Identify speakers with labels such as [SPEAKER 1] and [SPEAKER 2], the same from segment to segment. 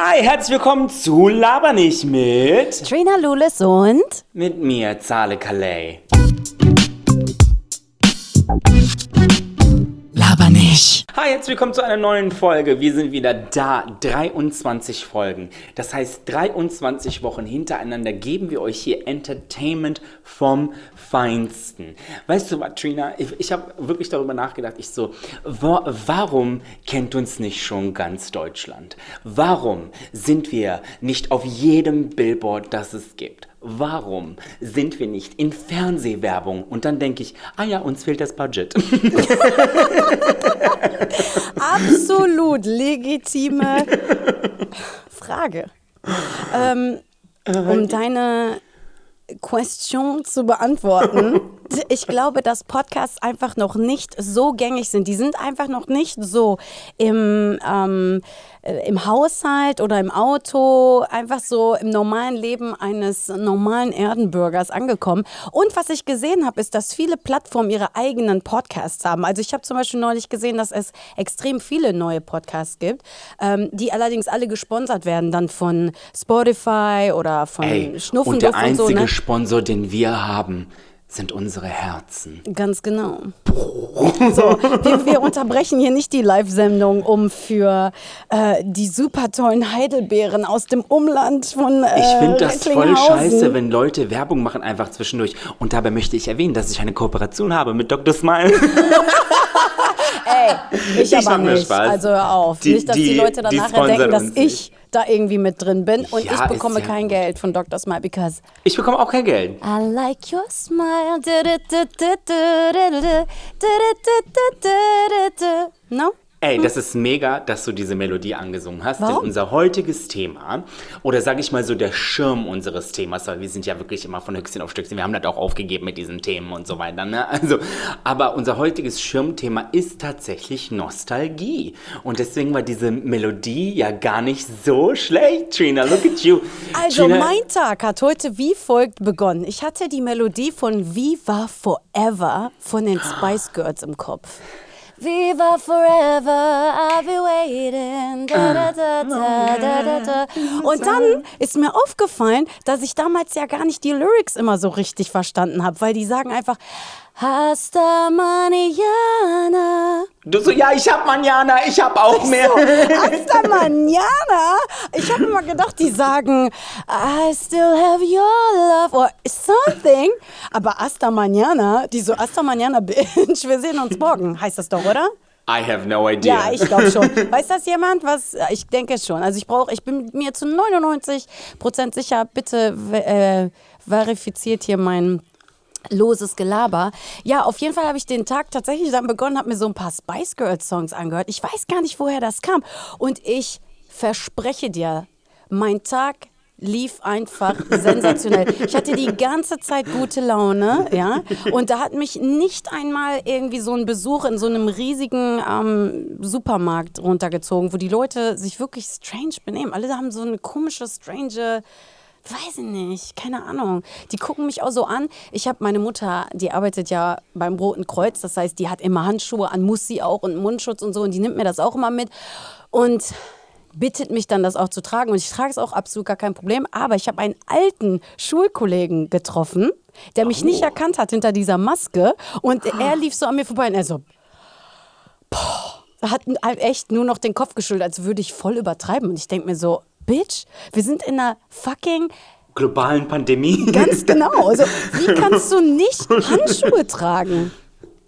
[SPEAKER 1] Hi, herzlich willkommen zu Laber nicht mit.
[SPEAKER 2] Trina Lulis und
[SPEAKER 1] Mit mir, Zale Calais.
[SPEAKER 2] Nicht.
[SPEAKER 1] Hi, herzlich willkommen zu einer neuen Folge. Wir sind wieder da. 23 Folgen. Das heißt, 23 Wochen hintereinander geben wir euch hier Entertainment vom Feinsten. Weißt du was, Trina? Ich, ich habe wirklich darüber nachgedacht. Ich so, wa warum kennt uns nicht schon ganz Deutschland? Warum sind wir nicht auf jedem Billboard, das es gibt? Warum sind wir nicht in Fernsehwerbung? Und dann denke ich, ah ja, uns fehlt das Budget.
[SPEAKER 2] Absolut legitime Frage. Ähm, um deine Question zu beantworten. Ich glaube, dass Podcasts einfach noch nicht so gängig sind. Die sind einfach noch nicht so im, ähm, äh, im Haushalt oder im Auto, einfach so im normalen Leben eines normalen Erdenbürgers angekommen. Und was ich gesehen habe, ist, dass viele Plattformen ihre eigenen Podcasts haben. Also ich habe zum Beispiel neulich gesehen, dass es extrem viele neue Podcasts gibt, ähm, die allerdings alle gesponsert werden, dann von Spotify oder von
[SPEAKER 1] Ey,
[SPEAKER 2] Schnuffen
[SPEAKER 1] und der
[SPEAKER 2] und
[SPEAKER 1] einzige
[SPEAKER 2] so. Ne?
[SPEAKER 1] Sponsor, den wir haben, sind unsere Herzen.
[SPEAKER 2] Ganz genau. So, wir, wir unterbrechen hier nicht die Live-Sendung, um für äh, die super tollen Heidelbeeren aus dem Umland von äh,
[SPEAKER 1] Ich finde das voll scheiße, wenn Leute Werbung machen einfach zwischendurch. Und dabei möchte ich erwähnen, dass ich eine Kooperation habe mit Dr. Smile.
[SPEAKER 2] Ey, ich,
[SPEAKER 1] Ich
[SPEAKER 2] aber nicht.
[SPEAKER 1] Spaß.
[SPEAKER 2] Also hör auf.
[SPEAKER 1] Die-
[SPEAKER 2] nicht, dass die,
[SPEAKER 1] die-
[SPEAKER 2] Leute dann nachher denken, dass ich da irgendwie mit drin bin. Und
[SPEAKER 1] ja,
[SPEAKER 2] ich bekomme kein
[SPEAKER 1] gut.
[SPEAKER 2] Geld von Dr. Smile, because.
[SPEAKER 1] Ich bekomme auch kein Geld.
[SPEAKER 2] I like your smile. No?
[SPEAKER 1] Ey, das ist mega, dass du diese Melodie angesungen hast. Denn
[SPEAKER 2] Warum?
[SPEAKER 1] unser heutiges Thema, oder sage ich mal so der Schirm unseres Themas, weil wir sind ja wirklich immer von Höchstchen auf Stöckchen, wir haben das auch aufgegeben mit diesen Themen und so weiter. Ne? Also, aber unser heutiges Schirmthema ist tatsächlich Nostalgie. Und deswegen war diese Melodie ja gar nicht so schlecht, Trina. Look at you.
[SPEAKER 2] Also
[SPEAKER 1] Trina,
[SPEAKER 2] mein Tag hat heute wie folgt begonnen. Ich hatte die Melodie von Viva Forever von den Spice Girls im Kopf. Viva Forever, I'll be waiting. Da, da, da, da. Und dann ist mir aufgefallen, dass ich damals ja gar nicht die Lyrics immer so richtig verstanden habe, weil die sagen einfach Hasta Manana.
[SPEAKER 1] Du so, ja, ich hab Manjana, ich hab auch mehr.
[SPEAKER 2] Hasta mañana. Ich habe immer gedacht, die sagen, I still have your love or something. Aber hasta mañana, die so, hasta mañana, Bitch, wir sehen uns morgen, heißt das doch, oder?
[SPEAKER 1] I have no idea.
[SPEAKER 2] Ja, ich glaube schon. Weiß das jemand? Was? Ich denke schon. Also ich brauche, ich bin mir zu 99 Prozent sicher. Bitte äh, verifiziert hier mein loses Gelaber. Ja, auf jeden Fall habe ich den Tag tatsächlich dann begonnen, habe mir so ein paar Spice Girls Songs angehört. Ich weiß gar nicht, woher das kam. Und ich verspreche dir, mein Tag lief einfach sensationell. Ich hatte die ganze Zeit gute Laune, ja, und da hat mich nicht einmal irgendwie so ein Besuch in so einem riesigen ähm, Supermarkt runtergezogen, wo die Leute sich wirklich strange benehmen. Alle haben so eine komische, strange Weiß ich nicht, keine Ahnung. Die gucken mich auch so an. Ich habe meine Mutter, die arbeitet ja beim Roten Kreuz, das heißt, die hat immer Handschuhe an, muss sie auch und Mundschutz und so und die nimmt mir das auch immer mit und bittet mich dann, das auch zu tragen. Und ich trage es auch absolut gar kein Problem. Aber ich habe einen alten Schulkollegen getroffen, der mich nicht erkannt hat hinter dieser Maske und er lief so an mir vorbei und er so, hat echt nur noch den Kopf geschüttelt, als würde ich voll übertreiben. Und ich denke mir so, Bitch, wir sind in einer fucking
[SPEAKER 1] Globalen Pandemie.
[SPEAKER 2] Ganz genau. Also, wie kannst du nicht Handschuhe tragen?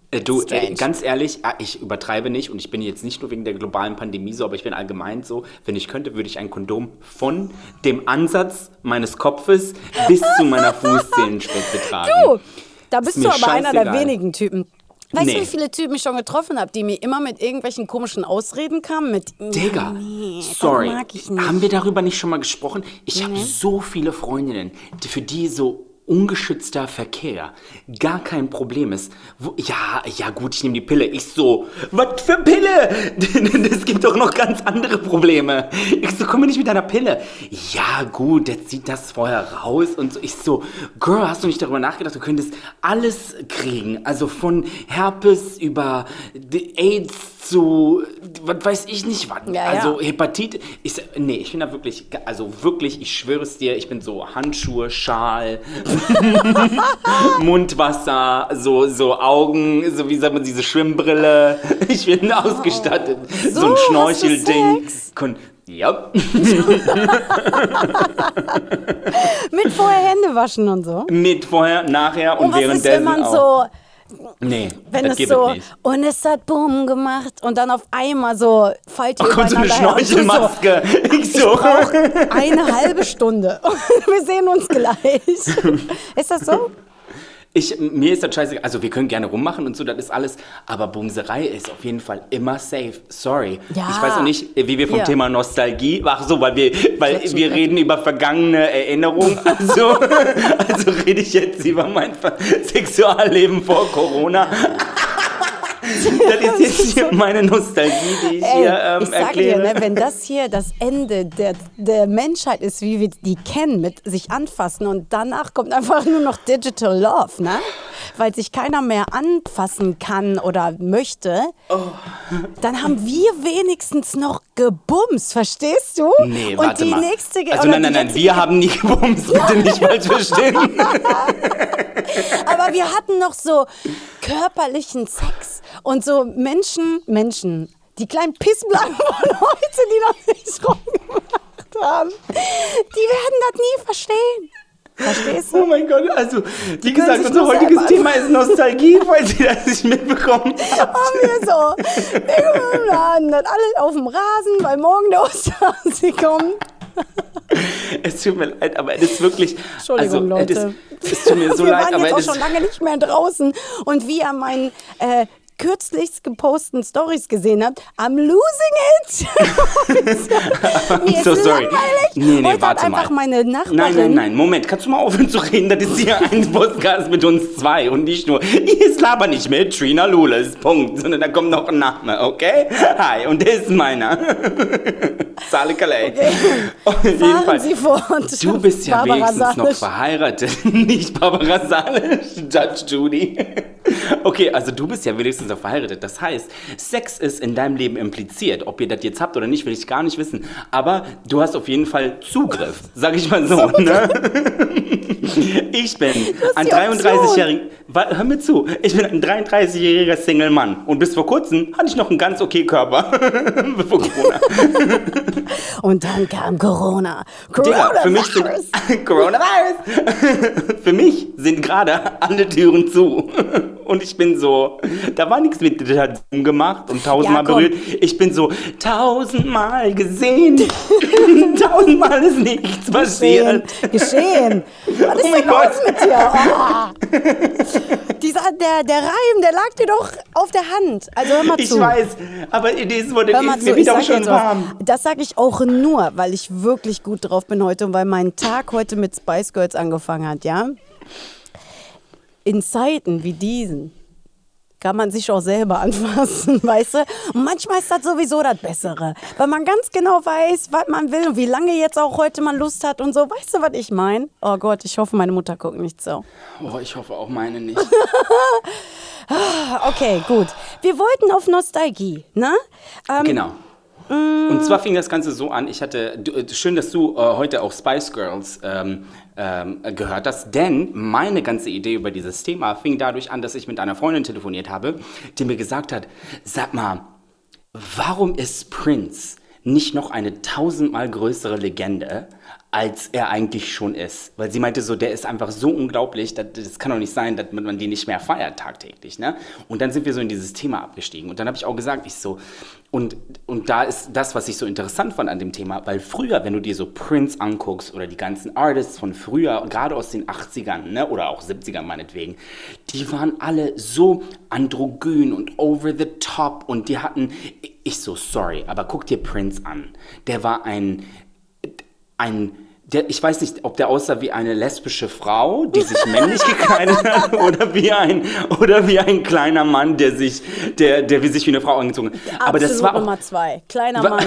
[SPEAKER 1] Äh, Du, äh, ganz ehrlich, ah, ich übertreibe nicht und ich bin jetzt nicht nur wegen der globalen Pandemie so, aber ich bin allgemein so, wenn ich könnte, würde ich ein Kondom von dem Ansatz meines Kopfes bis zu meiner Fußzehenspitze tragen.
[SPEAKER 2] Du, da bist du aber einer der
[SPEAKER 1] scheißegal.
[SPEAKER 2] wenigen Typen. Weißt
[SPEAKER 1] Nee.
[SPEAKER 2] du, wie viele Typen ich schon getroffen habe, die mir immer mit irgendwelchen komischen Ausreden kamen? Mit,
[SPEAKER 1] Digga,
[SPEAKER 2] nee,
[SPEAKER 1] sorry. Haben wir darüber nicht schon mal gesprochen? Ich habe so viele Freundinnen, für die so ungeschützter Verkehr gar kein Problem ist. Wo, ja, ja gut, ich nehme die Pille. Ich so, was für Pille? Es gibt doch noch ganz andere Probleme. Ich so, komm mir nicht mit deiner Pille. Ja gut, der zieht das vorher raus und so. Ich so, Girl, hast du nicht darüber nachgedacht, du könntest alles kriegen. Also von Herpes über AIDS zu, was weiß ich nicht was.
[SPEAKER 2] Ja,
[SPEAKER 1] also
[SPEAKER 2] ja.
[SPEAKER 1] Hepatitis. Ich, nee, ich bin da wirklich, also wirklich, ich schwöre es dir, ich bin so Handschuhe, Schal, Mundwasser, so, so Augen, so wie sagt man, diese Schwimmbrille. Ich bin ausgestattet. So,
[SPEAKER 2] So,
[SPEAKER 1] ein Schnorchelding. Ja,
[SPEAKER 2] Mit vorher Hände waschen und so.
[SPEAKER 1] mit vorher, nachher und,
[SPEAKER 2] Und was ist,
[SPEAKER 1] währenddessen
[SPEAKER 2] wenn man
[SPEAKER 1] auch.
[SPEAKER 2] so,
[SPEAKER 1] Nee,
[SPEAKER 2] wenn
[SPEAKER 1] das
[SPEAKER 2] es so,
[SPEAKER 1] es nicht.
[SPEAKER 2] und es hat Bumm gemacht und dann auf einmal so fallt ihr
[SPEAKER 1] Oh Gott, so eine Schnorchelmaske. Ich so.
[SPEAKER 2] brauch eine halbe Stunde. Wir sehen uns gleich. Ist das so?
[SPEAKER 1] Ich, mir ist das scheiße. Also wir können gerne rummachen und so, das ist alles. Aber Bumserei ist auf jeden Fall immer safe. Sorry.
[SPEAKER 2] Ja.
[SPEAKER 1] Ich weiß noch nicht, wie wir vom
[SPEAKER 2] Hier.
[SPEAKER 1] Thema Nostalgie. Ach so, weil wir, weil wir reden über vergangene Erinnerungen. Also, also rede ich jetzt über mein Sexualleben vor Corona. Das ist jetzt hier meine Nostalgie, die ich
[SPEAKER 2] Ey,
[SPEAKER 1] hier ähm,
[SPEAKER 2] ich sage
[SPEAKER 1] erkläre.
[SPEAKER 2] dir, ne, wenn das hier das Ende der, der Menschheit ist, wie wir die kennen, mit sich anfassen und danach kommt einfach nur noch Digital Love, ne? Weil sich keiner mehr anfassen kann oder möchte,
[SPEAKER 1] Oh.
[SPEAKER 2] dann haben wir wenigstens noch gebumst, verstehst du?
[SPEAKER 1] Nee,
[SPEAKER 2] und
[SPEAKER 1] warte
[SPEAKER 2] die
[SPEAKER 1] mal.
[SPEAKER 2] nächste
[SPEAKER 1] also
[SPEAKER 2] oder
[SPEAKER 1] nein, nein, nein, wir haben nie gebumst, bitte nicht falsch verstehen.
[SPEAKER 2] Aber wir hatten noch so körperlichen Sex und so Menschen, Menschen, die kleinen Pissblanken von heute, die noch nicht rumgemacht haben, die werden das nie verstehen. Verstehst
[SPEAKER 1] Oh
[SPEAKER 2] du?
[SPEAKER 1] mein Gott, also wie gesagt, unser heutiges Thema ist Nostalgie, falls ihr das nicht mitbekommen habt.
[SPEAKER 2] Und wir so, wir laden das alles auf dem Rasen, weil morgen der Osterhase kommt.
[SPEAKER 1] Es tut mir leid, aber es ist wirklich.
[SPEAKER 2] Entschuldigung,
[SPEAKER 1] also,
[SPEAKER 2] Leute.
[SPEAKER 1] Es, es tut mir so
[SPEAKER 2] wir
[SPEAKER 1] leid,
[SPEAKER 2] waren
[SPEAKER 1] aber
[SPEAKER 2] jetzt auch schon lange nicht mehr draußen. Und wie ihr meinen äh, kürzlich geposteten Stories gesehen habt, I'm losing it. Mir
[SPEAKER 1] so
[SPEAKER 2] ist
[SPEAKER 1] sorry.
[SPEAKER 2] langweilig.
[SPEAKER 1] Nee, nee,
[SPEAKER 2] Heute
[SPEAKER 1] warte
[SPEAKER 2] hat einfach
[SPEAKER 1] mal.
[SPEAKER 2] meine Nachbarin...
[SPEAKER 1] Nein, nein, nein, Moment, kannst du mal aufhören zu reden? Das ist hier ein Podcast mit uns zwei und nicht nur. Jetzt laber nicht mit Trina Lules, Punkt, sondern da kommt noch ein Name, okay? Hi, und der ist meiner. Sale Calais. Auf jeden
[SPEAKER 2] Fahren
[SPEAKER 1] Fall.
[SPEAKER 2] Sie fort.
[SPEAKER 1] Du bist ja
[SPEAKER 2] Barbara
[SPEAKER 1] wenigstens noch
[SPEAKER 2] Salisch.
[SPEAKER 1] verheiratet, nicht Barbara Salisch, Judge Judy. Okay, also du bist ja wenigstens noch verheiratet. Das heißt, Sex ist in deinem Leben impliziert. Ob ihr das jetzt habt oder nicht, will ich gar nicht wissen. Aber du hast auf jeden Fall Zugriff, sag ich mal so. Ne? Ich bin ein
[SPEAKER 2] die Option.
[SPEAKER 1] 33-jähriger, Wa- hör mir zu, ich bin ein 33-jähriger Single-Mann. Und bis vor kurzem hatte ich noch einen ganz okay Körper. Bevor Corona.
[SPEAKER 2] Und dann kam Corona.
[SPEAKER 1] Digga, für mich sind.
[SPEAKER 2] Coronavirus.
[SPEAKER 1] für mich sind gerade alle Türen zu. Und ich bin so, da war nichts mit Zoom gemacht und tausendmal
[SPEAKER 2] Ja,
[SPEAKER 1] berührt. Ich bin so tausendmal gesehen. tausendmal ist nichts
[SPEAKER 2] Geschehen.
[SPEAKER 1] passiert.
[SPEAKER 2] Geschehen. Was ist
[SPEAKER 1] Oh
[SPEAKER 2] denn los mit dir? Oh. Dieser, der, der Reim, der lag dir doch auf der Hand. Also hör mal
[SPEAKER 1] Ich
[SPEAKER 2] zu.
[SPEAKER 1] weiß, aber dieses wurde
[SPEAKER 2] Hör mal
[SPEAKER 1] ist
[SPEAKER 2] zu,
[SPEAKER 1] mir
[SPEAKER 2] ich
[SPEAKER 1] wieder
[SPEAKER 2] sag
[SPEAKER 1] schon
[SPEAKER 2] jetzt was.
[SPEAKER 1] warm.
[SPEAKER 2] Das sage ich auch nur, weil ich wirklich gut drauf bin heute und weil mein Tag heute mit Spice Girls angefangen hat, ja? In Zeiten wie diesen kann man sich auch selber anfassen, weißt du? Und manchmal ist das sowieso das Bessere, weil man ganz genau weiß, was man will und wie lange jetzt auch heute man Lust hat und so. Weißt du, was ich meine? Oh Gott, ich hoffe, meine Mutter guckt nicht so.
[SPEAKER 1] Oh, ich hoffe auch meine nicht.
[SPEAKER 2] Okay, gut. Wir wollten auf Nostalgie, ne? Ähm,
[SPEAKER 1] Genau. Und zwar fing das Ganze so an, ich hatte, äh, schön, dass du äh, heute auch Spice Girls ähm, ähm, gehört hast, denn meine ganze Idee über dieses Thema fing dadurch an, dass ich mit einer Freundin telefoniert habe, die mir gesagt hat, sag mal, warum ist Prince nicht noch eine tausendmal größere Legende, als er eigentlich schon ist? Weil sie meinte so, der ist einfach so unglaublich, das, das kann doch nicht sein, dass man die nicht mehr feiert tagtäglich. Ne? Und dann sind wir so in dieses Thema abgestiegen. Und dann habe ich auch gesagt, ich so, und, und da ist das, was ich so interessant fand an dem Thema, weil früher, wenn du dir so Prince anguckst oder die ganzen Artists von früher, gerade aus den 80ern ne, oder auch 70ern meinetwegen, die waren alle so androgyn und over the top und die hatten, ich so, sorry, aber guck dir Prince an. Der war ein, ein der, ich weiß nicht, ob der aussah wie eine lesbische Frau, die sich männlich gekleidet hat, oder wie ein, oder wie ein kleiner Mann, der sich, der, der wie sich wie eine Frau angezogen hat. Aber das war auch,
[SPEAKER 2] Nummer zwei. Kleiner Mann,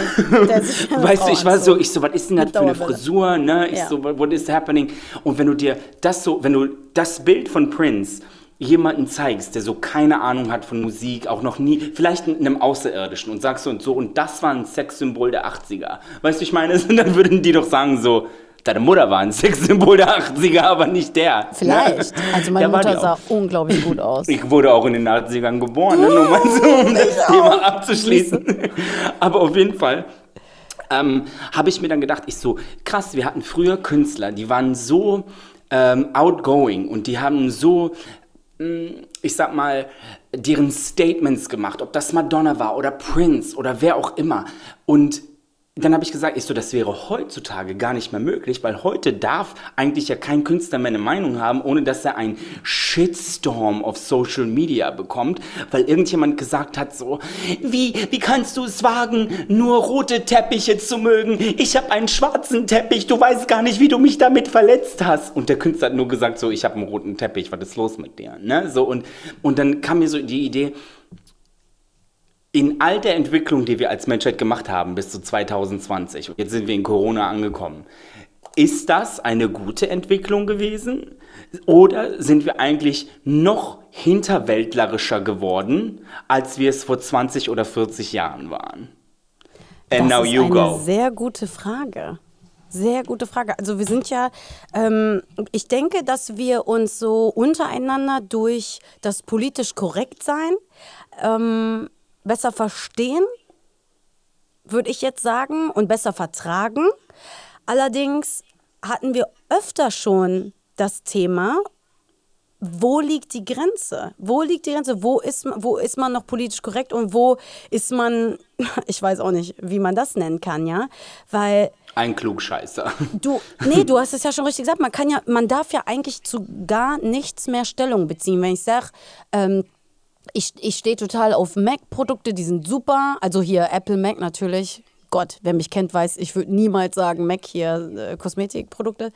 [SPEAKER 2] der sich wie eine
[SPEAKER 1] Weißt
[SPEAKER 2] Frau
[SPEAKER 1] du, ich war so, ich so, was ist denn das für eine. Frisur, ne? Ich
[SPEAKER 2] Ja.
[SPEAKER 1] so, what is happening? Und wenn du dir das so, wenn du das Bild von Prince jemanden zeigst, der so keine Ahnung hat von Musik, auch noch nie, vielleicht einem Außerirdischen und sagst so und so, und das war ein Sexsymbol der 80er. Weißt du, ich meine, dann würden die doch sagen so, deine Mutter war ein Sexsymbol der 80er, aber nicht der.
[SPEAKER 2] Vielleicht.
[SPEAKER 1] Ne?
[SPEAKER 2] Also meine Mutter sah unglaublich gut aus.
[SPEAKER 1] Ich wurde auch in den 80ern geboren, ne? nur mal so, um das Thema abzuschließen. Aber auf jeden Fall ähm, habe ich mir dann gedacht, ich so, krass, wir hatten früher Künstler, die waren so ähm, outgoing und die haben so, mh, ich sag mal, deren Statements gemacht, ob das Madonna war oder Prince oder wer auch immer. Und dann habe ich gesagt, ich so, das wäre heutzutage gar nicht mehr möglich, weil heute darf eigentlich ja kein Künstler mehr eine Meinung haben, ohne dass er einen Shitstorm auf Social Media bekommt, weil irgendjemand gesagt hat so, wie, wie kannst du es wagen, nur rote Teppiche zu mögen? Ich habe einen schwarzen Teppich, du weißt gar nicht, wie du mich damit verletzt hast. Und der Künstler hat nur gesagt so, ich habe einen roten Teppich, was ist los mit dir? Ne? So, und, und dann kam mir so die Idee, in all der Entwicklung, die wir als Menschheit gemacht haben bis zu 2020, jetzt sind wir in Corona angekommen, ist das eine gute Entwicklung gewesen? Oder sind wir eigentlich noch hinterwäldlerischer geworden, als wir es vor 20 oder 40 Jahren waren? And
[SPEAKER 2] das
[SPEAKER 1] now
[SPEAKER 2] ist
[SPEAKER 1] you
[SPEAKER 2] eine
[SPEAKER 1] go.
[SPEAKER 2] sehr gute Frage. Sehr gute Frage. Also wir sind ja, ähm, ich denke, dass wir uns so untereinander durch das politisch korrekt sein ähm, besser verstehen, würde ich jetzt sagen, und besser vertragen. Allerdings hatten wir öfter schon das Thema, wo liegt die Grenze? Wo liegt die Grenze? Wo ist, wo ist man noch politisch korrekt und wo ist man, ich weiß auch nicht, wie man das nennen kann, ja? Weil
[SPEAKER 1] Ein Klugscheißer.
[SPEAKER 2] du, nee, du hast es ja schon richtig gesagt, man kann ja, man darf ja eigentlich zu gar nichts mehr Stellung beziehen. Wenn ich sage, ähm, ich, ich stehe total auf Mac-Produkte, die sind super. Also hier Apple Mac natürlich. Gott, wer mich kennt, weiß, ich würde niemals sagen, Mac hier äh, Kosmetikprodukte.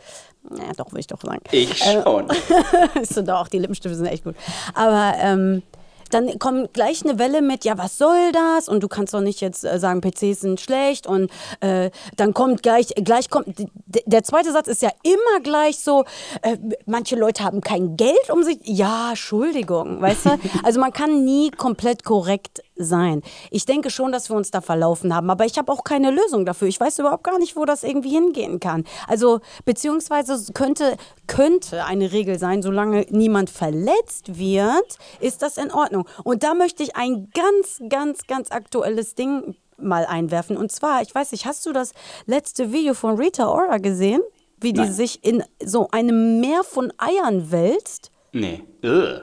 [SPEAKER 2] Ja, doch, würde ich doch sagen.
[SPEAKER 1] Ich
[SPEAKER 2] Äh,
[SPEAKER 1] schon.
[SPEAKER 2] ist so doch, die Lippenstifte sind echt gut. Aber ähm, dann kommt gleich eine Welle mit, ja, was soll das? Und du kannst doch nicht jetzt äh, sagen, PCs sind schlecht. Und äh, dann kommt gleich, gleich kommt, der zweite Satz ist ja immer gleich so, äh, manche Leute haben kein Geld um sich. Ja, Entschuldigung, weißt du? Also man kann nie komplett korrekt sein. Ich denke schon, dass wir uns da verlaufen haben, aber ich habe auch keine Lösung dafür. Ich weiß überhaupt gar nicht, wo das irgendwie hingehen kann. Also beziehungsweise könnte, könnte eine Regel sein, solange niemand verletzt wird, ist das in Ordnung. Und da möchte ich ein ganz, ganz, ganz aktuelles Ding mal einwerfen. Und zwar, ich weiß nicht, hast du das letzte Video von Rita Ora gesehen? Wie die
[SPEAKER 1] Nein.
[SPEAKER 2] sich in so einem Meer von Eiern wälzt?
[SPEAKER 1] Nee. Ugh.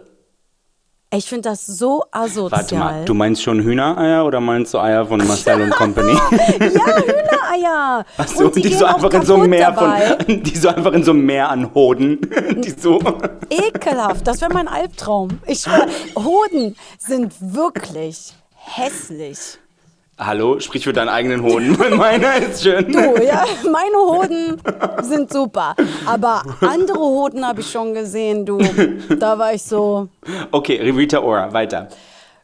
[SPEAKER 2] Ich finde das so asozial.
[SPEAKER 1] Warte mal, du meinst schon Hühnereier oder meinst du Eier von Marcel und Company?
[SPEAKER 2] Ja, Hühnereier.
[SPEAKER 1] Ach so,
[SPEAKER 2] und die,
[SPEAKER 1] die, so einfach in so einem Meer
[SPEAKER 2] dabei.
[SPEAKER 1] von, die so einfach in so einem Meer an Hoden, die so.
[SPEAKER 2] Ekelhaft, das wäre mein Albtraum. Ich Hoden sind wirklich hässlich.
[SPEAKER 1] Hallo, sprich für deinen eigenen Hoden. Meiner ist schön.
[SPEAKER 2] Du, ja, meine Hoden sind super. Aber andere Hoden habe ich schon gesehen, du. Da war ich so.
[SPEAKER 1] Okay, Rita Ora, weiter.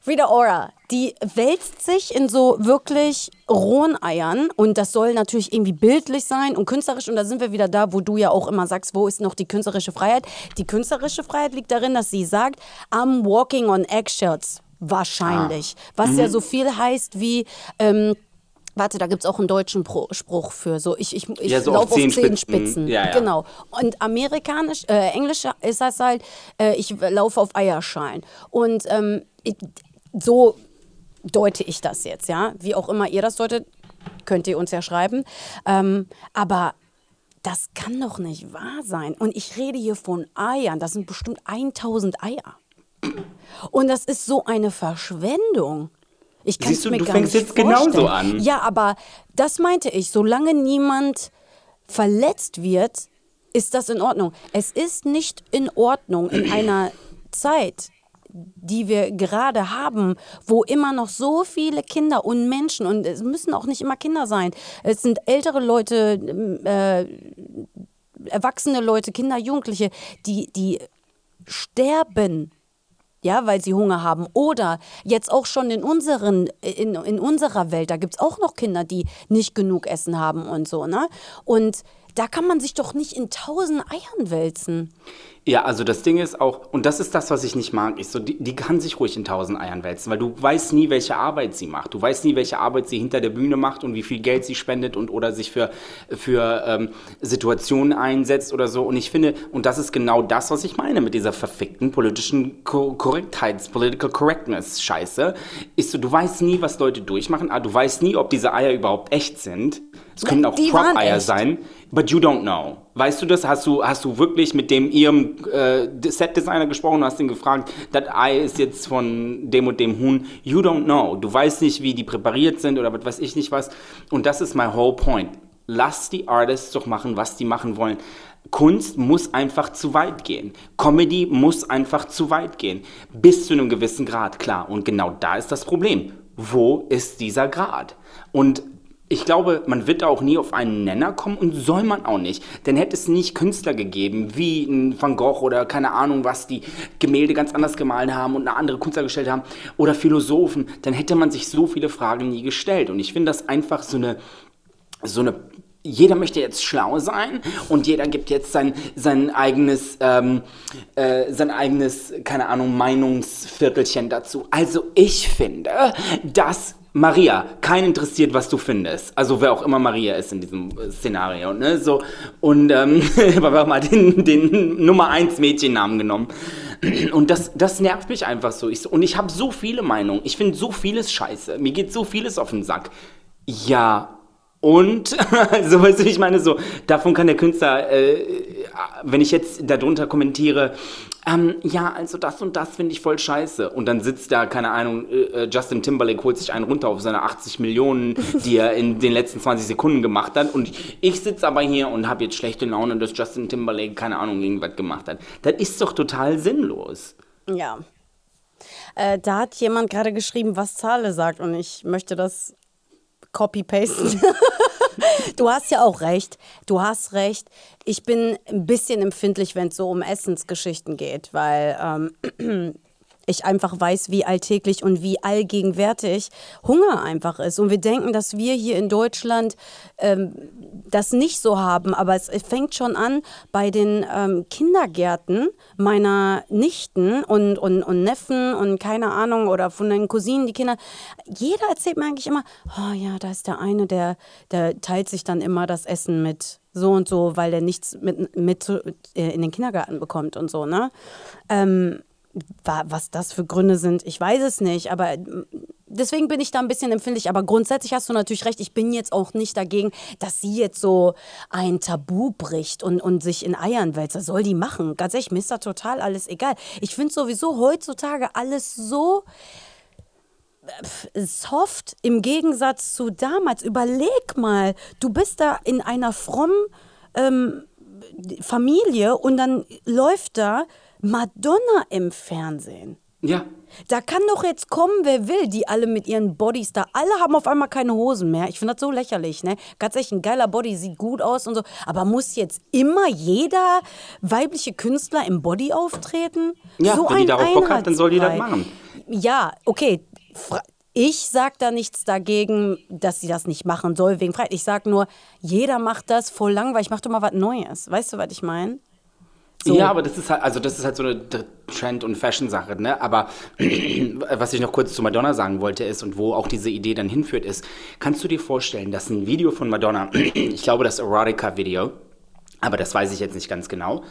[SPEAKER 2] Rita Ora, die wälzt sich in so wirklich rohen Eiern und das soll natürlich irgendwie bildlich sein und künstlerisch und da sind wir wieder da, wo du ja auch immer sagst, wo ist noch die künstlerische Freiheit? Die künstlerische Freiheit liegt darin, dass sie sagt, I'm walking on eggshells. Wahrscheinlich. Was ja so viel heißt wie, ähm, Warte, da gibt es auch einen deutschen Pro Spruch für so. Ich, ich, ich
[SPEAKER 1] Ja, so
[SPEAKER 2] laufe
[SPEAKER 1] auf
[SPEAKER 2] auf
[SPEAKER 1] Zehenspitzen.
[SPEAKER 2] Zehenspitzen.
[SPEAKER 1] Ja, ja.
[SPEAKER 2] Genau. Und amerikanisch, äh, englisch ist das halt, äh, ich laufe auf Eierschalen. Und ähm, ich, so deute ich das jetzt, ja. Wie auch immer ihr das deutet, könnt ihr uns ja schreiben. Ähm, aber das kann doch nicht wahr sein. Und ich rede hier von Eiern. Das sind bestimmt 1000 Eier. Und das ist so eine Verschwendung. Ich kann
[SPEAKER 1] Siehst
[SPEAKER 2] es
[SPEAKER 1] du,
[SPEAKER 2] mir
[SPEAKER 1] du
[SPEAKER 2] gar
[SPEAKER 1] fängst
[SPEAKER 2] nicht
[SPEAKER 1] jetzt genauso
[SPEAKER 2] vorstellen.
[SPEAKER 1] an.
[SPEAKER 2] Ja, aber das meinte ich. Solange niemand verletzt wird, ist das in Ordnung. Es ist nicht in Ordnung in einer Zeit, die wir gerade haben, wo immer noch so viele Kinder und Menschen, und es müssen auch nicht immer Kinder sein, es sind ältere Leute, äh, erwachsene Leute, Kinder, Jugendliche, die, die sterben ja, weil sie Hunger haben. Oder jetzt auch schon in, unseren, in, in unserer Welt, da gibt es auch noch Kinder, die nicht genug Essen haben und so, ne? Und da kann man sich doch nicht in tausend Eiern wälzen.
[SPEAKER 1] Ja, also das Ding ist auch, und das ist das, was ich nicht mag, ist so, die, die kann sich ruhig in tausend Eiern wälzen, weil du weißt nie, welche Arbeit sie macht. Du weißt nie, welche Arbeit sie hinter der Bühne macht und wie viel Geld sie spendet und oder sich für, für ähm, Situationen einsetzt oder so. Und ich finde, und das ist genau das, was ich meine mit dieser verfickten politischen Ko Korrektheits, Political Correctness Scheiße, ist so, du weißt nie, was Leute durchmachen, aber du weißt nie, ob diese Eier überhaupt echt sind. Es können auch Prop-Eier sein, but you don't know. Weißt du das? Hast du, hast du wirklich mit dem ihrem äh, Set-Designer gesprochen und hast ihn gefragt, das Ei ist jetzt von dem und dem Huhn? You don't know. Du weißt nicht, wie die präpariert sind oder was weiß ich nicht was. Und das ist my whole point. Lass die Artists doch machen, was die machen wollen. Kunst muss einfach zu weit gehen. Comedy muss einfach zu weit gehen. Bis zu einem gewissen Grad, klar. Und genau da ist das Problem. Wo ist dieser Grad? Und ich glaube, man wird da auch nie auf einen Nenner kommen und soll man auch nicht. Denn hätte es nicht Künstler gegeben, wie ein Van Gogh oder keine Ahnung was, die Gemälde ganz anders gemalt haben und eine andere Kunst dargestellt haben, oder Philosophen, dann hätte man sich so viele Fragen nie gestellt. Und ich finde das einfach so eine, so eine jeder möchte jetzt schlau sein und jeder gibt jetzt sein, sein eigenes, ähm, äh, sein eigenes, keine Ahnung, Meinungsviertelchen dazu. Also ich finde, dass Maria, kein interessiert, was du findest. Also wer auch immer Maria ist in diesem Szenario, ne? So und ähm, aber mal den, den Nummer 1 Mädchennamen genommen. Und das, das nervt mich einfach so. Ich, und ich habe so viele Meinungen. Ich finde so vieles scheiße. Mir geht so vieles auf den Sack. Ja, und, so weißt du, ich meine, so, davon kann der Künstler, äh, wenn ich jetzt darunter kommentiere, ähm, ja, also das und das finde ich voll scheiße. Und dann sitzt da, keine Ahnung, äh, Justin Timberlake holt sich einen runter auf seine 80 Millionen, die er in den letzten 20 Sekunden gemacht hat. Und ich sitze aber hier und habe jetzt schlechte Laune, dass Justin Timberlake, keine Ahnung, irgendwas gemacht hat. Das ist doch total sinnlos.
[SPEAKER 2] Ja. Äh, da hat jemand gerade geschrieben, was Zahle sagt. Und ich möchte das copy-pasten. du hast ja auch recht. Du hast recht. Ich bin ein bisschen empfindlich, wenn es so um Essensgeschichten geht, weil ähm, ich einfach weiß, wie alltäglich und wie allgegenwärtig Hunger einfach ist. Und wir denken, dass wir hier in Deutschland ähm, das nicht so haben, aber es fängt schon an bei den ähm, Kindergärten meiner Nichten und, und, und Neffen und keine Ahnung oder von den Cousinen, die Kinder. Jeder erzählt mir eigentlich immer, oh ja, da ist der eine, der, der teilt sich dann immer das Essen mit so und so, weil der nichts mit, mit äh, in den Kindergarten bekommt und so, ne? Ähm, was das für Gründe sind, ich weiß es nicht, aber mm, deswegen bin ich da ein bisschen empfindlich. Aber grundsätzlich hast du natürlich recht, ich bin jetzt auch nicht dagegen, dass sie jetzt so ein Tabu bricht und, und sich in Eiern wälzt. Das soll die machen. Ganz ehrlich, mir ist da total alles egal. Ich finde sowieso heutzutage alles so äh, soft im Gegensatz zu damals. Überleg mal, du bist da in einer frommen ähm, Familie und dann läuft da Madonna im Fernsehen.
[SPEAKER 1] Ja.
[SPEAKER 2] Da kann doch jetzt kommen, wer will, die alle mit ihren Bodies da. Alle haben auf einmal keine Hosen mehr. Ich finde das so lächerlich, ne? Ganz echt, ein geiler Body, sieht gut aus und so. Aber muss jetzt immer jeder weibliche Künstler im Body auftreten?
[SPEAKER 1] Ja,
[SPEAKER 2] so
[SPEAKER 1] wenn die darauf Bock hat, dann soll die das machen.
[SPEAKER 2] Ja, okay. Ich sag da nichts dagegen, dass sie das nicht machen soll wegen Freiheit. Ich sag nur, jeder macht das voll langweilig. Mach doch mal was Neues. Weißt du, was ich meine?
[SPEAKER 1] So. Ja, aber das ist halt, also das ist halt so eine Trend- und Fashion-Sache, ne? Aber was ich noch kurz zu Madonna sagen wollte ist und wo auch diese Idee dann hinführt ist, kannst du dir vorstellen, dass ein Video von Madonna, ich glaube das Erotica-Video, aber das weiß ich jetzt nicht ganz genau,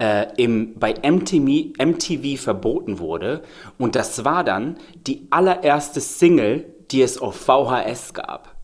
[SPEAKER 1] äh, im, bei MTV, MTV verboten wurde und das war dann die allererste Single, die es auf VHS gab.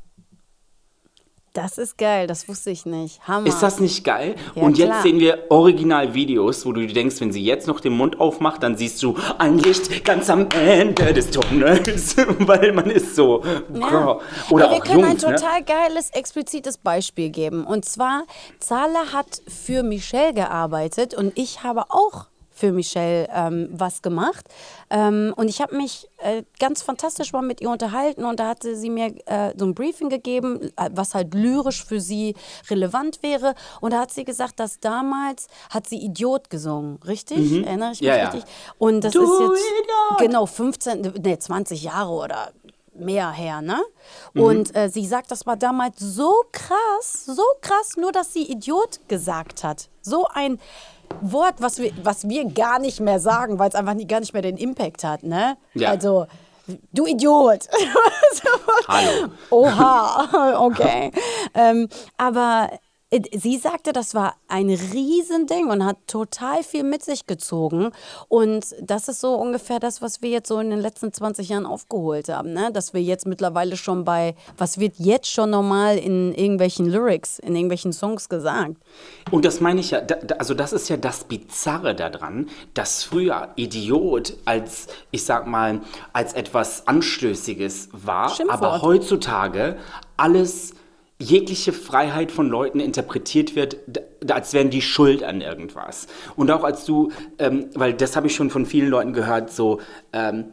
[SPEAKER 2] Das ist geil, das wusste ich nicht. Hammer.
[SPEAKER 1] Ist das nicht geil? Ja, und jetzt klar. sehen wir Originalvideos, wo du denkst, wenn sie jetzt noch den Mund aufmacht, dann siehst du ein Licht ganz am Ende des Tunnels, weil man ist so. Ja.
[SPEAKER 2] Oder Aber wir können Jungs, ein ne? total ne? geiles, explizites Beispiel geben. Und zwar, Zala hat für Michelle gearbeitet und ich habe auch für Michelle ähm, was gemacht. Ähm, und ich habe mich äh, ganz fantastisch mal mit ihr unterhalten und da hatte sie mir äh, so ein Briefing gegeben, äh, was halt lyrisch für sie relevant wäre. Und da hat sie gesagt, dass damals hat sie Idiot gesungen, richtig? Mhm. Erinnere ich mich
[SPEAKER 1] ja, ja.
[SPEAKER 2] richtig? Und das du ist jetzt Idiot. genau 15, nee, 20 Jahre oder mehr her, ne? Mhm. Und äh, sie sagt, das war damals so krass, so krass, nur dass sie Idiot gesagt hat. So ein Wort, was wir, was wir gar nicht mehr sagen, weil es einfach nie, gar nicht mehr den Impact hat, ne? Ja. Also, du Idiot.
[SPEAKER 1] Hallo.
[SPEAKER 2] Oha, okay. ähm, aber sie sagte, das war ein Riesending und hat total viel mit sich gezogen. Und das ist so ungefähr das, was wir jetzt so in den letzten 20 Jahren aufgeholt haben. Ne? Dass wir jetzt mittlerweile schon bei, was wird jetzt schon normal in irgendwelchen Lyrics, in irgendwelchen Songs gesagt.
[SPEAKER 1] Und das meine ich ja, also das ist ja das Bizarre daran, dass früher Idiot als, ich sag mal, als etwas Anstößiges war, Schimpfwort. aber heutzutage alles jegliche Freiheit von Leuten interpretiert wird, als wären die schuld an irgendwas. Und auch als du, ähm, weil das habe ich schon von vielen Leuten gehört, so, ähm,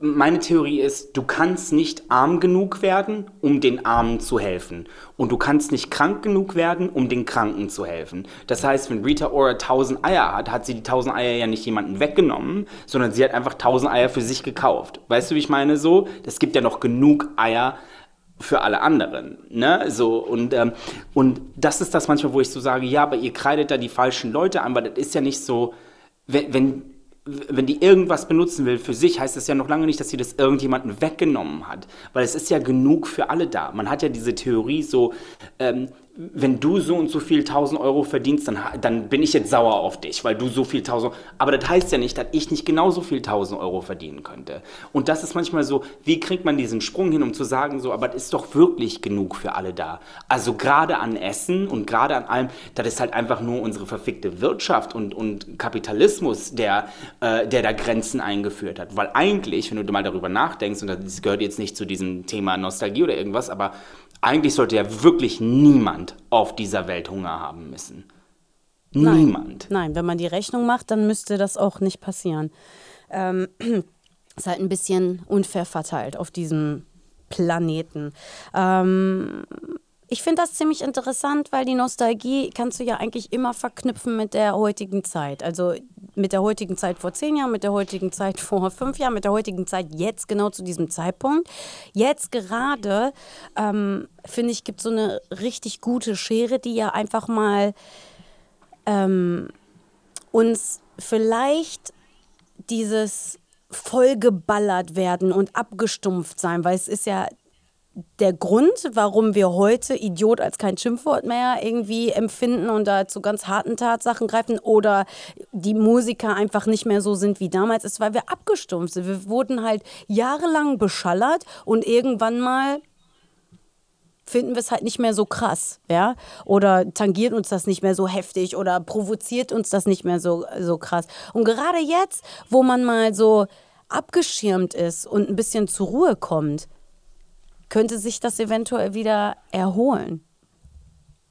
[SPEAKER 1] meine Theorie ist, du kannst nicht arm genug werden, um den Armen zu helfen. Und du kannst nicht krank genug werden, um den Kranken zu helfen. Das heißt, wenn Rita Ora 1000 Eier hat, hat sie die 1000 Eier ja nicht jemanden weggenommen, sondern sie hat einfach 1000 Eier für sich gekauft. Weißt du, wie ich meine so? Es gibt ja noch genug Eier, für alle anderen. Ne? So, und, ähm, und das ist das manchmal, wo ich so sage, ja, aber ihr kreidet da die falschen Leute an, weil das ist ja nicht so, wenn, wenn, wenn die irgendwas benutzen will für sich, heißt das ja noch lange nicht, dass sie das irgendjemanden weggenommen hat. Weil es ist ja genug für alle da. Man hat ja diese Theorie so, ähm, wenn du so und so viel 1000 Euro verdienst, dann, dann bin ich jetzt sauer auf dich, weil du so viel 1000 Aber das heißt ja nicht, dass ich nicht genauso viel 1000 Euro verdienen könnte. Und das ist manchmal so, wie kriegt man diesen Sprung hin, um zu sagen, so, aber es ist doch wirklich genug für alle da. Also gerade an Essen und gerade an allem, das ist halt einfach nur unsere verfickte Wirtschaft und, und Kapitalismus, der, äh, der da Grenzen eingeführt hat. Weil eigentlich, wenn du mal darüber nachdenkst, und das gehört jetzt nicht zu diesem Thema Nostalgie oder irgendwas, aber eigentlich sollte ja wirklich niemand auf dieser Welt Hunger haben müssen.
[SPEAKER 2] Nein,
[SPEAKER 1] niemand.
[SPEAKER 2] Nein, wenn man die Rechnung macht, dann müsste das auch nicht passieren. Ähm, ist halt ein bisschen unfair verteilt auf diesem Planeten. Ähm, ich finde das ziemlich interessant, weil die Nostalgie kannst du ja eigentlich immer verknüpfen mit der heutigen Zeit. Also mit der heutigen Zeit vor zehn Jahren, mit der heutigen Zeit vor fünf Jahren, mit der heutigen Zeit jetzt genau zu diesem Zeitpunkt. Jetzt gerade, ähm, finde ich, gibt es so eine richtig gute Schere, die ja einfach mal ähm, uns vielleicht dieses vollgeballert werden und abgestumpft sein, weil es ist ja der Grund, warum wir heute Idiot als kein Schimpfwort mehr irgendwie empfinden und da zu ganz harten Tatsachen greifen oder die Musiker einfach nicht mehr so sind wie damals, ist, weil wir abgestumpft sind. Wir wurden halt jahrelang beschallert und irgendwann mal finden wir es halt nicht mehr so krass, ja? Oder tangiert uns das nicht mehr so heftig oder provoziert uns das nicht mehr so, so krass. Und gerade jetzt, wo man mal so abgeschirmt ist und ein bisschen zur Ruhe kommt, könnte sich das eventuell wieder erholen.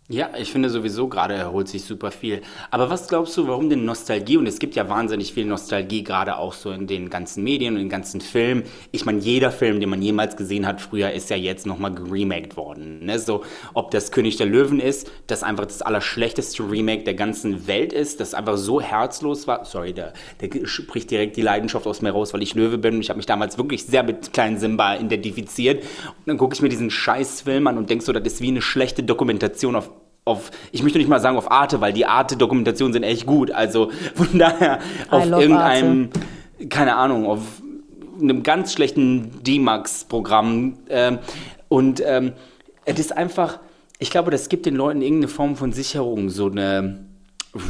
[SPEAKER 1] Ja, ich finde sowieso gerade erholt sich super viel. Aber was glaubst du, warum denn Nostalgie? Und es gibt ja wahnsinnig viel Nostalgie, gerade auch so in den ganzen Medien und in den ganzen Filmen. Ich meine, jeder Film, den man jemals gesehen hat früher, ist ja jetzt nochmal geremaked worden. Ne? So, ob das König der Löwen ist, das einfach das allerschlechteste Remake der ganzen Welt ist, das einfach so herzlos war. Sorry, der, der spricht direkt die Leidenschaft aus mir raus, weil ich Löwe bin. Ich habe mich damals wirklich sehr mit kleinen Simba identifiziert. Und dann gucke ich mir diesen Scheißfilm an und denke so, das ist wie eine schlechte Dokumentation auf auf, ich möchte nicht mal sagen auf Arte, weil die Arte-Dokumentationen sind echt gut. Also von daher auf irgendeinem, Arte. keine Ahnung, auf einem ganz schlechten D-Max-Programm. Ähm, und ähm, es ist einfach, ich glaube, das gibt den Leuten irgendeine Form von Sicherung, so eine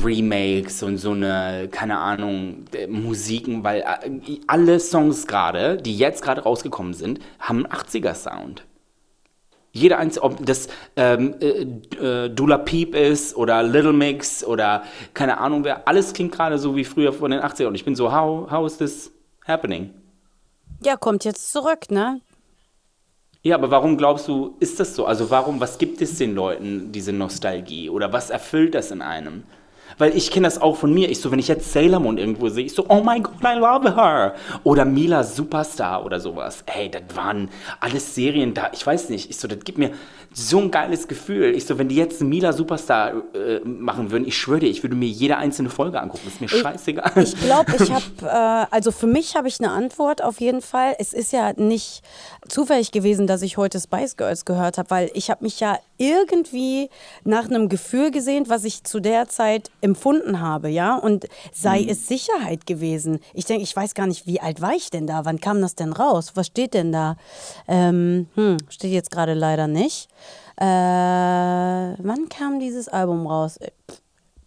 [SPEAKER 1] Remakes und so eine, keine Ahnung, äh, Musiken, weil äh, alle Songs gerade, die jetzt gerade rausgekommen sind, haben einen 80er-Sound. Jeder einzelne, ob das ähm, äh, äh, Dula Peep ist oder Little Mix oder keine Ahnung wer, alles klingt gerade so wie früher von den 80ern. Und ich bin so, how, how is this happening?
[SPEAKER 2] Ja, kommt jetzt zurück, ne?
[SPEAKER 1] Ja, aber warum glaubst du, ist das so? Also warum, was gibt es den Leuten, diese Nostalgie? Oder was erfüllt das in einem? Weil ich kenne das auch von mir. Ich so, wenn ich jetzt Sailor Moon irgendwo sehe, ich so, oh my God, I love her. Oder Mila Superstar oder sowas. Hey, das waren alles Serien da. Ich weiß nicht. Ich so, das gibt mir so ein geiles Gefühl. Ich so, wenn die jetzt Mila Superstar äh, machen würden, ich schwöre dir, ich würde mir jede einzelne Folge angucken. Ist mir scheißegal.
[SPEAKER 2] Ich glaube, ich habe, äh, also für mich habe ich eine Antwort auf jeden Fall. Es ist ja nicht zufällig gewesen, dass ich heute Spice Girls gehört habe, weil ich habe mich ja irgendwie nach einem Gefühl gesehnt, was ich zu der Zeit empfunden habe, ja, und sei
[SPEAKER 1] Mhm.
[SPEAKER 2] es Sicherheit gewesen. Ich denke, ich weiß gar nicht, wie alt war ich denn da? Wann kam das denn raus? Was steht denn da? Ähm, hm, steht jetzt gerade leider nicht. Äh, wann kam dieses Album raus? Äh,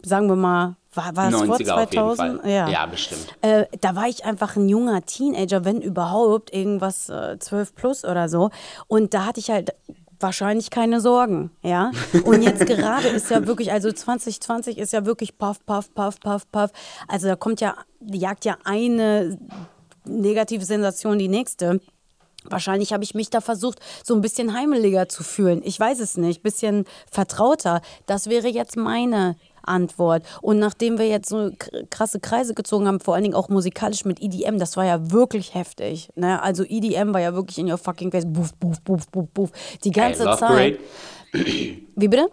[SPEAKER 2] Sagen wir mal, war, war es vor
[SPEAKER 1] 90er auf jeden
[SPEAKER 2] 2000?
[SPEAKER 1] Fall.
[SPEAKER 2] Ja.
[SPEAKER 1] Ja, bestimmt.
[SPEAKER 2] Äh, da war ich einfach ein junger Teenager, wenn überhaupt, irgendwas äh, 12 plus oder so. Und da hatte ich halt wahrscheinlich keine Sorgen, ja. Und jetzt gerade ist ja wirklich, also 2020 ist ja wirklich puff, puff, puff, puff, puff. Also da kommt ja, jagt ja eine negative Sensation die nächste. Wahrscheinlich habe ich mich da versucht, so ein bisschen heimeliger zu fühlen. Ich weiß es nicht, bisschen vertrauter. Das wäre jetzt meine Antwort. Und nachdem wir jetzt so kr- krasse Kreise gezogen haben, vor allen Dingen auch musikalisch mit EDM, das war ja wirklich heftig. Ne? Also EDM war ja wirklich in your fucking face. Buff, buff, buff, buff, buff. Die ganze
[SPEAKER 1] Love
[SPEAKER 2] Zeit.
[SPEAKER 1] Parade.
[SPEAKER 2] Wie bitte?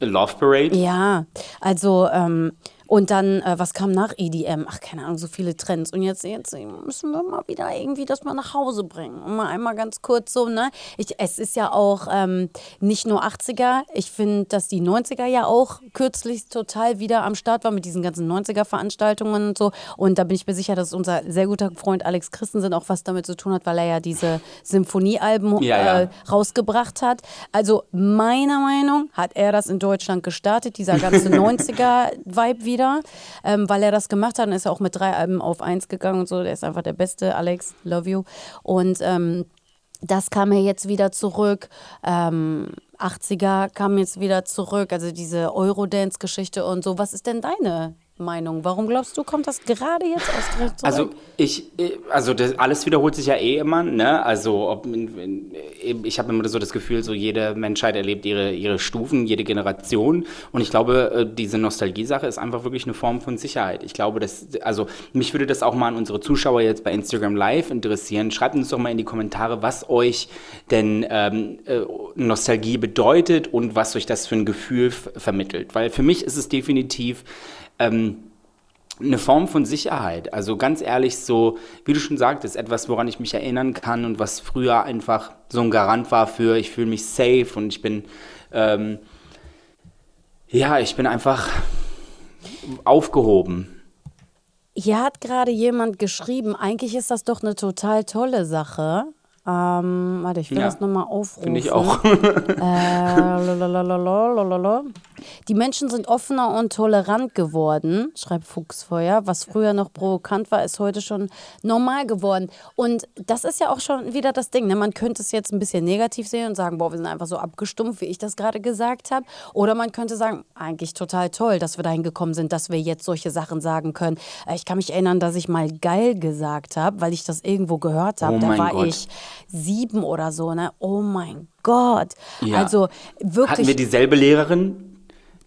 [SPEAKER 1] Love Parade.
[SPEAKER 2] Ja, also ähm, und dann, äh, was kam nach EDM? Ach, keine Ahnung, so viele Trends. Und jetzt, jetzt müssen wir mal wieder irgendwie das mal nach Hause bringen. Und mal einmal ganz kurz so, ne? Ich, es ist ja auch ähm, nicht nur 80er. Ich finde, dass die 90er ja auch kürzlich total wieder am Start war mit diesen ganzen 90er-Veranstaltungen und so. Und da bin ich mir sicher, dass unser sehr guter Freund Alex Christensen auch was damit zu tun hat, weil er ja diese Symphoniealben
[SPEAKER 1] Ja, ja.
[SPEAKER 2] äh, rausgebracht hat. Also meiner Meinung hat er das in Deutschland gestartet, dieser ganze 90er-Vibe wieder, ähm, weil er das gemacht hat und ist auch mit drei Alben auf eins gegangen und so. Der ist einfach der Beste, Alex, love you. Und ähm, das kam ja jetzt wieder zurück. Ähm, 80er kam jetzt wieder zurück, also diese Eurodance-Geschichte und so. Was ist denn deine Meinung? Warum glaubst du, kommt das gerade jetzt aus zurück?
[SPEAKER 1] Also ich, äh, also das, alles wiederholt sich ja eh immer, ne? Also ob, ich habe immer so das Gefühl, so jede Menschheit erlebt ihre, ihre Stufen, jede Generation. Und ich glaube, äh, diese Nostalgie-Sache ist einfach wirklich eine Form von Sicherheit. Ich glaube, dass, also mich würde das auch mal an unsere Zuschauer jetzt bei Instagram Live interessieren. Schreibt uns doch mal in die Kommentare, was euch denn ähm, äh, Nostalgie bedeutet und was euch das für ein Gefühl vermittelt. Weil für mich ist es definitiv ähm, eine Form von Sicherheit. Also ganz ehrlich, so, wie du schon sagtest, etwas, woran ich mich erinnern kann und was früher einfach so ein Garant war für, ich fühle mich safe und ich bin, ähm, ja, ich bin einfach aufgehoben.
[SPEAKER 2] Hier hat gerade jemand geschrieben, eigentlich ist das doch eine total tolle Sache. Ähm, warte, ich will
[SPEAKER 1] Ja,
[SPEAKER 2] das nochmal aufrufen.
[SPEAKER 1] Finde ich auch.
[SPEAKER 2] Äh. Die Menschen sind offener und tolerant geworden, schreibt Fuchsfeuer. Was früher noch provokant war, ist heute schon normal geworden. Und das ist ja auch schon wieder das Ding. Ne? Man könnte es jetzt ein bisschen negativ sehen und sagen, boah, wir sind einfach so abgestumpft, wie ich das gerade gesagt habe. Oder man könnte sagen, eigentlich total toll, dass wir dahin gekommen sind, dass wir jetzt solche Sachen sagen können. Äh, Ich kann mich erinnern, dass ich mal geil gesagt habe, weil ich das irgendwo gehört habe.
[SPEAKER 1] Oh
[SPEAKER 2] da
[SPEAKER 1] mein
[SPEAKER 2] war
[SPEAKER 1] Gott.
[SPEAKER 2] ich sieben oder so. Ne? Oh mein Gott.
[SPEAKER 1] Ja.
[SPEAKER 2] Also
[SPEAKER 1] Hatten
[SPEAKER 2] wirklich.
[SPEAKER 1] wir dieselbe Lehrerin,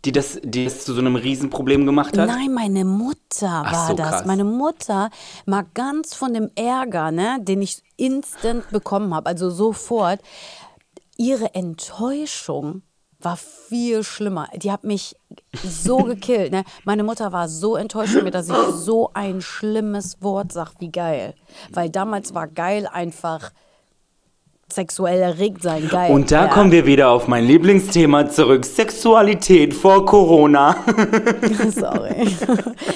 [SPEAKER 1] die das, die das zu so einem Riesenproblem gemacht hat?
[SPEAKER 2] Nein, meine Mutter war
[SPEAKER 1] so,
[SPEAKER 2] das.
[SPEAKER 1] krass.
[SPEAKER 2] Meine Mutter mag ganz von dem Ärger, ne, den ich instant bekommen habe, also sofort, ihre Enttäuschung war viel schlimmer. Die hat mich so gekillt. Ne? Meine Mutter war so enttäuscht von mir, dass ich so ein schlimmes Wort sag wie geil. Weil damals war geil einfach sexuell erregt sein. Geil.
[SPEAKER 1] Und da
[SPEAKER 2] ja.
[SPEAKER 1] kommen wir wieder auf mein Lieblingsthema zurück. Sexualität vor Corona.
[SPEAKER 2] Sorry.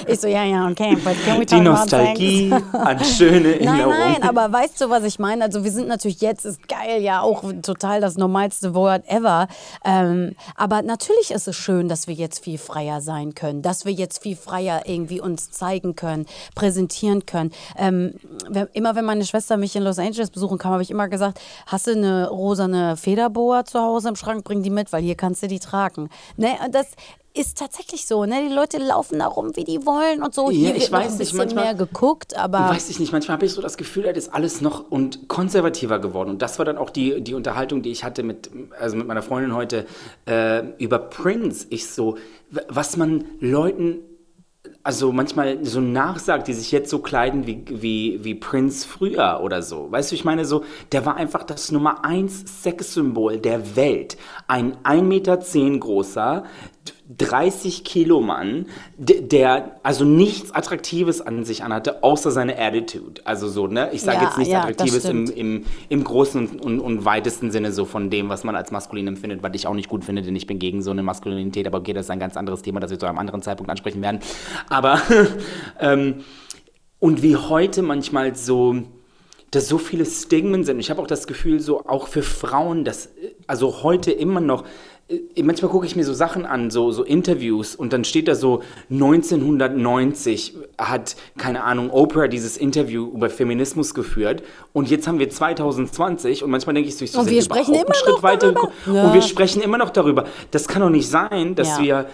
[SPEAKER 2] Ich so, ja, ja, okay. But can we
[SPEAKER 1] Die
[SPEAKER 2] talk about
[SPEAKER 1] Nostalgie an schöne
[SPEAKER 2] Nein,
[SPEAKER 1] Erinnerungen.
[SPEAKER 2] nein, aber weißt du, was ich meine? Also wir sind natürlich jetzt, ist geil, ja auch total das normalste Wort ever. Ähm, aber natürlich ist es schön, dass wir jetzt viel freier sein können, dass wir jetzt viel freier irgendwie uns zeigen können, präsentieren können. Ähm, wenn, immer wenn meine Schwester mich in Los Angeles besuchen kam, habe ich immer gesagt, hast du eine rosane Federboa zu Hause im Schrank, bring die mit, weil hier kannst du die tragen. Ne, und das, ist tatsächlich so, ne? Die Leute laufen da rum, wie die wollen und so. Hier
[SPEAKER 1] Ja, ich weiß
[SPEAKER 2] ein
[SPEAKER 1] nicht,
[SPEAKER 2] bisschen
[SPEAKER 1] manchmal-
[SPEAKER 2] mehr geguckt, aber
[SPEAKER 1] Weiß ich nicht, manchmal habe ich so das Gefühl, das ist alles noch und konservativer geworden. Und das war dann auch die, die Unterhaltung, die ich hatte mit, also mit meiner Freundin heute äh, über Prince. Ich so, was man Leuten also manchmal so nachsagt, die sich jetzt so kleiden wie, wie, wie Prince früher oder so. Weißt du, ich meine so, der war einfach das Nummer eins Sexsymbol der Welt. Ein 1,10 Meter großer, 30 Kilo Mann, der also nichts Attraktives an sich anhatte, außer seine Attitude. Also so, ne? Ich sage
[SPEAKER 2] Ja,
[SPEAKER 1] jetzt nichts
[SPEAKER 2] ja,
[SPEAKER 1] Attraktives im, im, im großen und, und, und weitesten Sinne so von dem, was man als maskulin empfindet, was ich auch nicht gut finde, denn ich bin gegen so eine Maskulinität, aber okay, das ist ein ganz anderes Thema, das wir zu einem anderen Zeitpunkt ansprechen werden. Aber, ähm, und wie heute manchmal so, dass so viele Stigmen sind. Ich habe auch das Gefühl, so auch für Frauen, dass, äh, also heute immer noch, manchmal gucke ich mir so Sachen an, so, so Interviews und dann steht da so 1990 hat, keine Ahnung, Oprah dieses Interview über Feminismus geführt und jetzt haben wir 2020 und manchmal denke ich so, ich so
[SPEAKER 2] Und wir sprechen immer
[SPEAKER 1] Schritt
[SPEAKER 2] noch
[SPEAKER 1] weiter
[SPEAKER 2] darüber?
[SPEAKER 1] gekommen.
[SPEAKER 2] Ja.
[SPEAKER 1] und wir sprechen immer noch darüber. Das kann doch nicht sein, dass
[SPEAKER 2] Ja.
[SPEAKER 1] wir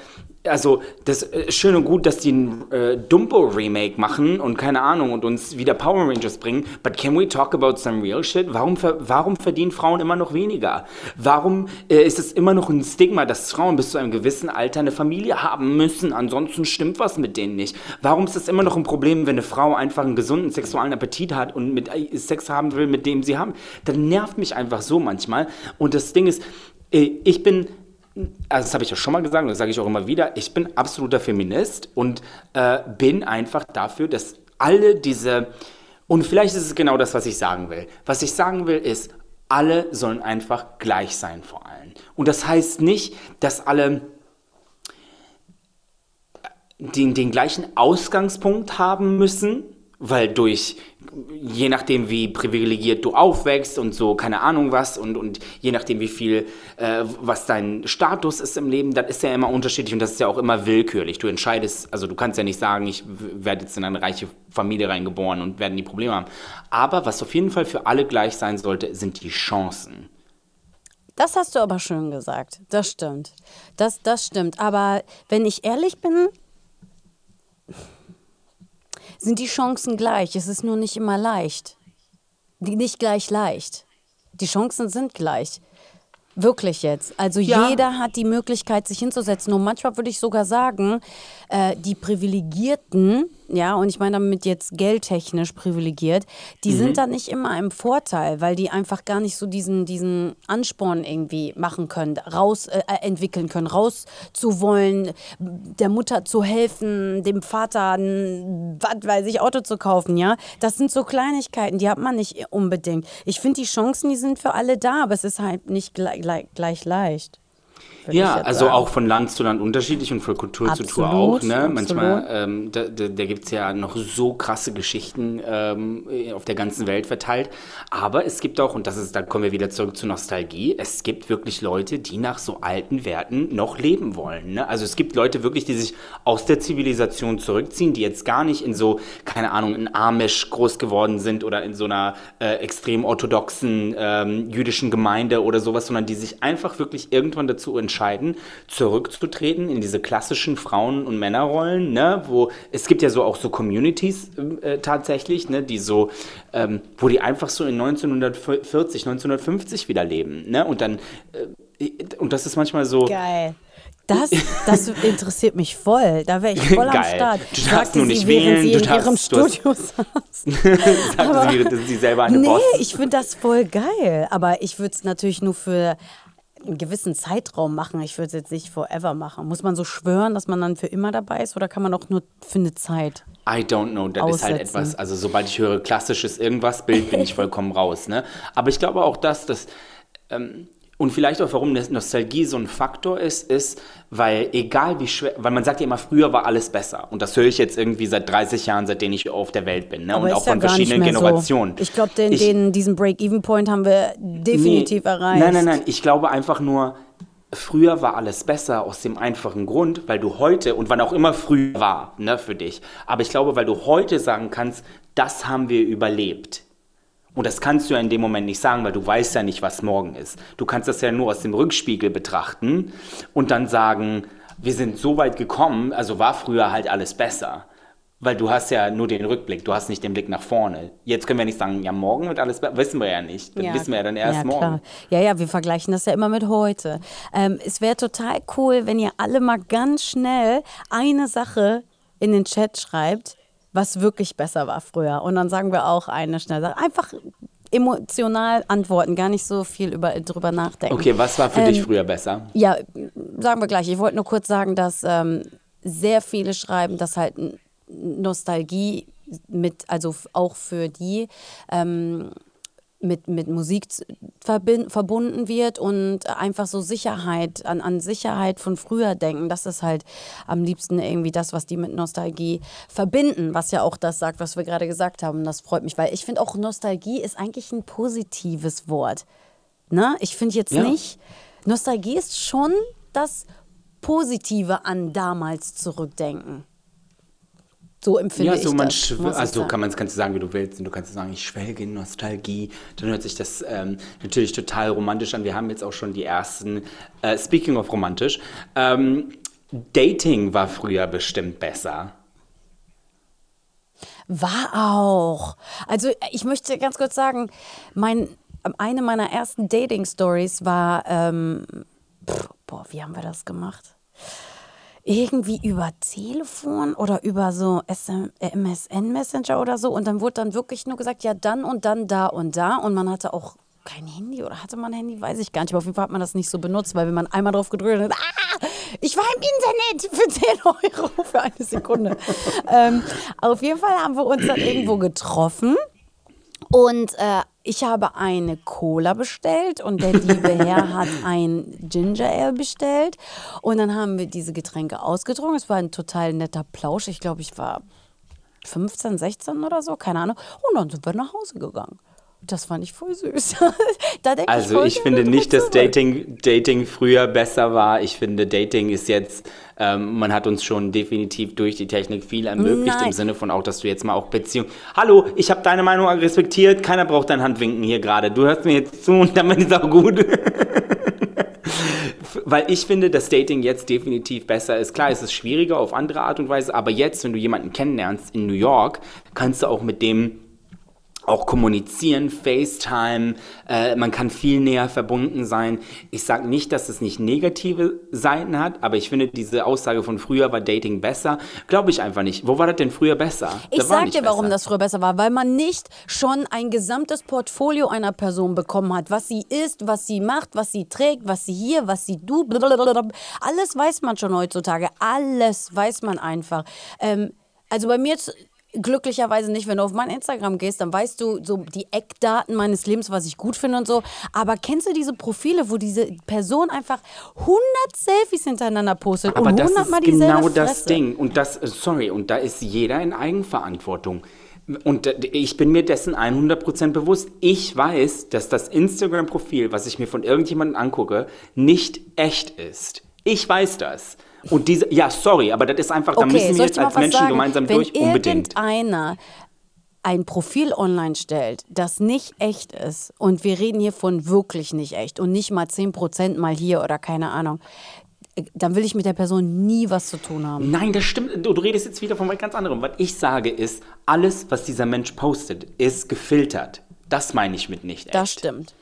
[SPEAKER 1] also, das äh, schön und gut, dass die ein äh, Dumbo-Remake machen und keine Ahnung und uns wieder Power Rangers bringen. But can we talk about some real shit? Warum, warum verdienen Frauen immer noch weniger? Warum äh, ist es immer noch ein Stigma, dass Frauen bis zu einem gewissen Alter eine Familie haben müssen? Ansonsten stimmt was mit denen nicht. Warum ist es immer noch ein Problem, wenn eine Frau einfach einen gesunden sexuellen Appetit hat und mit äh, Sex haben will, mit dem sie haben? Das nervt mich einfach so manchmal. Und das Ding ist, äh, ich bin also das habe ich ja schon mal gesagt und das sage ich auch immer wieder, ich bin absoluter Feminist und äh, bin einfach dafür, dass alle diese, und vielleicht ist es genau das, was ich sagen will. Was ich sagen will ist, alle sollen einfach gleich sein vor allen. Und das heißt nicht, dass alle den, den gleichen Ausgangspunkt haben müssen, weil durch, je nachdem wie privilegiert du aufwächst und so, keine Ahnung was, und, und je nachdem wie viel, äh, was dein Status ist im Leben, das ist ja immer unterschiedlich und das ist ja auch immer willkürlich. Du entscheidest, also du kannst ja nicht sagen, ich werde jetzt in eine reiche Familie reingeboren und werde nie Probleme haben. Aber was auf jeden Fall für alle gleich sein sollte, sind die Chancen.
[SPEAKER 2] das hast du aber schön gesagt. Das stimmt. Das, das stimmt. Aber wenn ich ehrlich bin, sind die Chancen gleich. Es ist nur nicht immer leicht. Nicht gleich leicht. Die Chancen sind gleich. Wirklich jetzt. Also
[SPEAKER 1] Ja.
[SPEAKER 2] jeder hat die Möglichkeit, sich hinzusetzen. Und manchmal würde ich sogar sagen, äh, die Privilegierten, ja, und ich meine damit jetzt geldtechnisch privilegiert, die
[SPEAKER 1] Mhm.
[SPEAKER 2] sind da nicht immer im Vorteil, weil die einfach gar nicht so diesen, diesen Ansporn irgendwie machen können, raus äh, äh, entwickeln können, rauszuwollen, der Mutter zu helfen, dem Vater ein, was weiß ich, Auto zu kaufen, ja. Das sind so Kleinigkeiten, die hat man nicht unbedingt. Ich finde, die Chancen, die sind für alle da, aber es ist halt nicht gleich, gleich leicht.
[SPEAKER 1] Ja, also
[SPEAKER 2] sagen.
[SPEAKER 1] auch von Land zu Land unterschiedlich und von Kultur zu Kultur
[SPEAKER 2] Absolut,
[SPEAKER 1] auch. Ne?
[SPEAKER 2] absolut.
[SPEAKER 1] Manchmal, ähm, da, da, da gibt es ja noch so krasse Geschichten ähm, auf der ganzen Welt verteilt. Aber es gibt auch, und das ist, da kommen wir wieder zurück zur Nostalgie, es gibt wirklich Leute, die nach so alten Werten noch leben wollen. Ne? Also es gibt Leute wirklich, die sich aus der Zivilisation zurückziehen, die jetzt gar nicht in so, keine Ahnung, in Amish groß geworden sind oder in so einer äh, extrem orthodoxen ähm, jüdischen Gemeinde oder sowas, sondern die sich einfach wirklich irgendwann dazu entscheiden, zurückzutreten in diese klassischen Frauen- und Männerrollen, ne, wo es gibt ja so auch so Communities äh, tatsächlich, ne, die so, ähm, wo die einfach so in 1940, 1950 wieder leben, ne, und dann äh, und das ist manchmal so.
[SPEAKER 2] Geil. Das, das interessiert mich voll. Da wäre ich voll am
[SPEAKER 1] Geil.
[SPEAKER 2] Start.
[SPEAKER 1] Du
[SPEAKER 2] Sagte
[SPEAKER 1] darfst nur
[SPEAKER 2] sie,
[SPEAKER 1] nicht
[SPEAKER 2] während
[SPEAKER 1] wählen,
[SPEAKER 2] sie
[SPEAKER 1] du
[SPEAKER 2] in
[SPEAKER 1] darfst-
[SPEAKER 2] ihrem Studio saß.
[SPEAKER 1] Sagen sie dass sie selber eine
[SPEAKER 2] Nee,
[SPEAKER 1] Boss.
[SPEAKER 2] ich finde das voll geil. Aber ich würde es natürlich nur für einen gewissen Zeitraum machen. Ich würde es jetzt nicht forever machen. Muss man so schwören, dass man dann für immer dabei ist oder kann man auch nur für eine Zeit?
[SPEAKER 1] I don't know, das ist halt
[SPEAKER 2] aussetzen.
[SPEAKER 1] etwas, also sobald ich höre klassisches irgendwas Bild, bin ich vollkommen raus. Ne? Aber ich glaube auch, dass das, ähm, und vielleicht auch, warum Nostalgie so ein Faktor ist, ist, weil egal wie schwer, weil man sagt ja immer, früher war alles besser. Und das höre ich jetzt irgendwie seit 30 Jahren, seitdem ich auf der Welt bin. Ne?
[SPEAKER 2] Aber
[SPEAKER 1] und auch
[SPEAKER 2] ja
[SPEAKER 1] von verschiedenen Generationen.
[SPEAKER 2] So. Ich glaube, den,
[SPEAKER 1] Ich-
[SPEAKER 2] den, diesen Break-Even-Point haben wir definitiv
[SPEAKER 1] Nee,
[SPEAKER 2] erreicht.
[SPEAKER 1] Nein, nein, nein. Ich glaube einfach nur, früher war alles besser aus dem einfachen Grund, weil du heute, und wann auch immer früh war, ne, für dich, aber ich glaube, weil du heute sagen kannst, das haben wir überlebt. Und das kannst du ja in dem Moment nicht sagen, weil du weißt ja nicht, was morgen ist. Du kannst das ja nur aus dem Rückspiegel betrachten und dann sagen, wir sind so weit gekommen, also war früher halt alles besser. Weil du hast ja nur den Rückblick, du hast nicht den Blick nach vorne. Jetzt können wir nicht sagen, ja, morgen wird alles besser. Wissen wir ja nicht. Das wissen wir ja dann erst
[SPEAKER 2] ja,
[SPEAKER 1] morgen.
[SPEAKER 2] Klar. Ja, ja, wir vergleichen das ja immer mit heute. Ähm, es wäre total cool, wenn ihr alle mal ganz schnell eine Sache in den Chat schreibt, was wirklich besser war früher. Und dann sagen wir auch eine schnell Sache. Einfach emotional antworten, gar nicht so viel über, drüber nachdenken.
[SPEAKER 1] Okay, was war für
[SPEAKER 2] Ähm,
[SPEAKER 1] dich früher besser?
[SPEAKER 2] Ja, sagen wir gleich. Ich wollte nur kurz sagen, dass ähm, sehr viele schreiben, dass halt Nostalgie mit, also auch für die ähm, mit, mit Musik verbunden wird und einfach so Sicherheit, an, an Sicherheit von früher denken. Das ist halt am liebsten irgendwie das, was die mit Nostalgie verbinden, was ja auch das sagt, was wir gerade gesagt haben. Das freut mich, weil ich finde auch Nostalgie ist eigentlich ein positives Wort. Ne? Ich finde jetzt
[SPEAKER 1] Ja.
[SPEAKER 2] nicht, Nostalgie ist schon das Positive an damals zurückdenken. So empfinde
[SPEAKER 1] Ja, so
[SPEAKER 2] ich
[SPEAKER 1] man
[SPEAKER 2] das.
[SPEAKER 1] also kann man kannst du sagen, wie du willst. Und du kannst sagen, ich schwelge in Nostalgie. Dann hört sich das ähm, natürlich total romantisch an. Wir haben jetzt auch schon die ersten, äh, speaking of romantisch, ähm, Dating war früher bestimmt besser.
[SPEAKER 2] War auch. Also ich möchte ganz kurz sagen, mein, eine meiner ersten Dating-Stories war, ähm, pff, boah, wie haben wir das gemacht? Irgendwie über Telefon oder über so SM, äh, MSN Messenger oder so. Und dann wurde dann wirklich nur gesagt, ja, dann und dann da und da. Und man hatte auch kein Handy oder hatte man ein Handy, weiß ich gar nicht. Aber auf jeden Fall hat man das nicht so benutzt, weil wenn man einmal drauf gedrückt hat, ah, ich war im Internet für 10 Euro für eine Sekunde. ähm, auf jeden Fall haben wir uns dann irgendwo getroffen. Und äh, ich habe eine Cola bestellt und der liebe Herr hat ein Ginger Ale bestellt. Und dann haben wir diese Getränke ausgetrunken. Es war ein total netter Plausch. Ich glaube, ich war 15, 16 oder so, keine Ahnung. Und dann sind wir nach Hause gegangen. Das fand ich voll süß.
[SPEAKER 1] Also ich
[SPEAKER 2] gerne
[SPEAKER 1] finde nicht, dass. Dating, Dating früher besser war. Ich finde, Dating ist jetzt, ähm, man hat uns schon definitiv durch die Technik viel ermöglicht,
[SPEAKER 2] Nein.
[SPEAKER 1] im Sinne von auch, dass du jetzt mal auch Beziehung. Hallo, ich habe deine Meinung respektiert, keiner braucht dein Handwinken hier gerade. Du hörst mir jetzt zu und damit ist auch gut. Weil ich finde, dass Dating jetzt definitiv besser ist. Klar, es ist schwieriger auf andere Art und Weise, aber jetzt, wenn du jemanden kennenlernst in New York, kannst du auch mit dem auch kommunizieren, FaceTime, äh, man kann viel näher verbunden sein. Ich sage nicht, dass es nicht negative Seiten hat, aber ich finde diese Aussage von früher war Dating besser, glaube ich einfach nicht. Wo war das denn früher besser?
[SPEAKER 2] Ich
[SPEAKER 1] war
[SPEAKER 2] sag dir, warum
[SPEAKER 1] besser.
[SPEAKER 2] das früher besser war, weil man nicht schon ein gesamtes Portfolio einer Person bekommen hat, was sie isst, was sie macht, was sie trägt, was sie hier, was sie du, alles weiß man schon heutzutage, alles weiß man einfach. Ähm, also bei mir jetzt glücklicherweise nicht, wenn du auf mein Instagram gehst, dann weißt du so die Eckdaten meines Lebens, was ich gut finde und so. Aber kennst du diese Profile, wo diese Person einfach 100 Selfies hintereinander postet
[SPEAKER 1] Aber
[SPEAKER 2] und
[SPEAKER 1] das
[SPEAKER 2] 100
[SPEAKER 1] ist
[SPEAKER 2] Mal dieselbe
[SPEAKER 1] genau das
[SPEAKER 2] Fresse?
[SPEAKER 1] Ding. Und das, sorry, und da ist jeder in Eigenverantwortung. Und äh, ich bin mir dessen 100% bewusst. Ich weiß, dass das Instagram-Profil, was ich mir von irgendjemandem angucke, nicht echt ist. Ich weiß das. Und diese, ja, sorry, aber das ist einfach, da müssen wir jetzt als Menschen
[SPEAKER 2] sagen?
[SPEAKER 1] gemeinsam
[SPEAKER 2] Wenn
[SPEAKER 1] durch, unbedingt.
[SPEAKER 2] irgendeiner ein Profil online stellt, das nicht echt ist, und wir reden hier von wirklich nicht echt und nicht mal 10% mal hier oder keine Ahnung, dann will ich mit der Person nie was zu tun haben.
[SPEAKER 1] Nein, das stimmt. Du, du redest jetzt wieder von was ganz anderem. Was ich sage ist, alles, was dieser Mensch postet, ist gefiltert. Das meine ich mit nicht echt.
[SPEAKER 2] Das stimmt.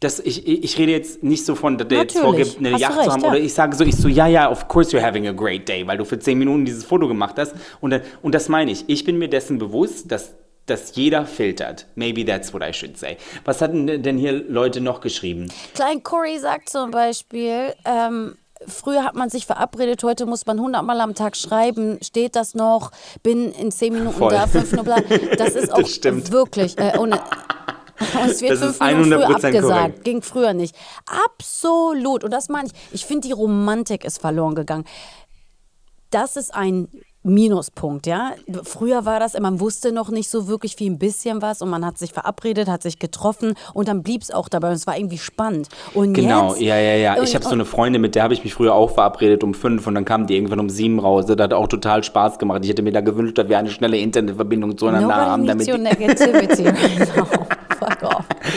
[SPEAKER 1] Das, ich, ich rede jetzt nicht so von, dass der jetzt vorgibt, eine
[SPEAKER 2] Hast
[SPEAKER 1] Yacht
[SPEAKER 2] recht,
[SPEAKER 1] zu haben.
[SPEAKER 2] ja.
[SPEAKER 1] Oder ich sage so, ich so, ja, ja, of course you're having a great day, weil du für 10 Minuten dieses Foto gemacht hast. Und, dann, und das meine ich. Ich bin mir dessen bewusst, dass, dass jeder filtert. Maybe that's what I should say. Was hatten denn hier Leute noch geschrieben?
[SPEAKER 2] Klein Cory sagt zum Beispiel, ähm, früher hat man sich verabredet, heute muss man 100 Mal am Tag schreiben, steht das noch, bin in 10 Minuten
[SPEAKER 1] Voll.
[SPEAKER 2] da, 5 Minuten bla. Das ist auch
[SPEAKER 1] stimmt.
[SPEAKER 2] wirklich, äh, ohne, es wird
[SPEAKER 1] Das
[SPEAKER 2] fünf
[SPEAKER 1] ist
[SPEAKER 2] Minuten früher
[SPEAKER 1] 100%
[SPEAKER 2] abgesagt.
[SPEAKER 1] korrekt.
[SPEAKER 2] Ging früher nicht. Absolut. Und das meine ich. Ich finde, die Romantik ist verloren gegangen. Das ist ein Minuspunkt, ja. Früher war das, man wusste noch nicht so wirklich viel, ein bisschen was und man hat sich verabredet, hat sich getroffen und dann blieb es auch dabei und es war irgendwie spannend. Und
[SPEAKER 1] Genau,
[SPEAKER 2] jetzt,
[SPEAKER 1] ja, ja, ja.
[SPEAKER 2] Und-
[SPEAKER 1] Ich habe so eine Freundin, mit der habe ich mich früher auch verabredet um fünf und dann kam die irgendwann um sieben raus. Das hat auch total Spaß gemacht. Ich hätte mir da gewünscht, dass wir eine schnelle Internetverbindung zueinander haben, damit
[SPEAKER 2] your negativity right now.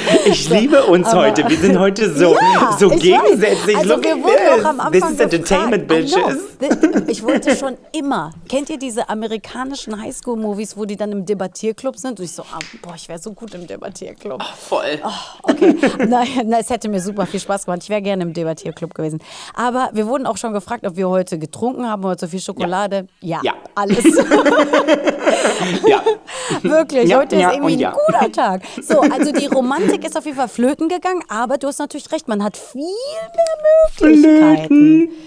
[SPEAKER 1] Ich liebe uns
[SPEAKER 2] aber-
[SPEAKER 1] heute. Wir sind heute so,
[SPEAKER 2] Ja,
[SPEAKER 1] so
[SPEAKER 2] ich
[SPEAKER 1] gegensätzlich.
[SPEAKER 2] Weiß. Also wir wurden auch am Anfang
[SPEAKER 1] This is entertainment,
[SPEAKER 2] gefragt.
[SPEAKER 1] Bitches.
[SPEAKER 2] Ich wollte schon immer. Kennt ihr diese amerikanischen Highschool-Movies, wo die dann im Debattierclub sind? Und ich so, ah, boah, ich wäre so gut im Debattierclub.
[SPEAKER 1] Voll.
[SPEAKER 2] Okay, nein, es hätte mir super viel Spaß gemacht. Ich wäre gerne im Debattierclub gewesen. Aber wir wurden auch schon gefragt, ob wir heute getrunken haben, heute so viel Schokolade. Ja,
[SPEAKER 1] Ja.
[SPEAKER 2] alles.
[SPEAKER 1] Ja.
[SPEAKER 2] Wirklich,
[SPEAKER 1] Ja,
[SPEAKER 2] heute
[SPEAKER 1] ja
[SPEAKER 2] ist irgendwie
[SPEAKER 1] ja.
[SPEAKER 2] ein guter Tag. So, also die Romantik ist auf jeden Fall flöten gegangen, aber du hast natürlich recht, man hat viel mehr Möglichkeiten.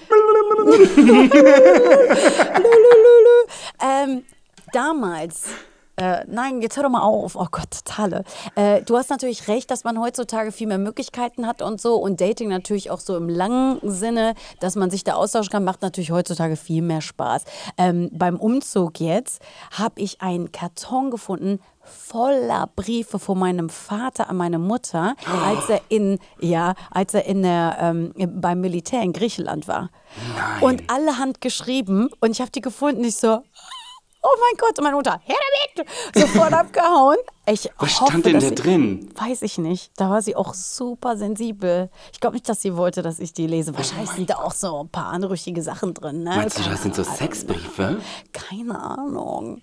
[SPEAKER 2] Ähm, damals. Äh, nein, jetzt hör doch mal auf. Oh Gott, totale. Äh, du hast natürlich recht, dass man heutzutage viel mehr Möglichkeiten hat und so. Und Dating natürlich auch so im langen Sinne, dass man sich da austauschen kann, macht natürlich heutzutage viel mehr Spaß. Ähm, beim Umzug jetzt habe ich einen Karton gefunden voller Briefe von meinem Vater an meine Mutter, als er in ja, als er in der ähm, beim Militär in Griechenland war. Und alle handgeschrieben und ich habe die gefunden. Ich so Oh mein Gott, und meine Mutter, her damit! Sofort abgehauen. Ich
[SPEAKER 1] Was
[SPEAKER 2] hoffe,
[SPEAKER 1] stand denn da drin?
[SPEAKER 2] Weiß ich nicht. Da war sie auch super sensibel. Ich glaube nicht, dass sie wollte, dass ich die lese. Wahrscheinlich sind da auch so ein paar anrüchige Sachen drin. Ne?
[SPEAKER 1] Meinst du, das sind so. Sexbriefe?
[SPEAKER 2] Keine Ahnung.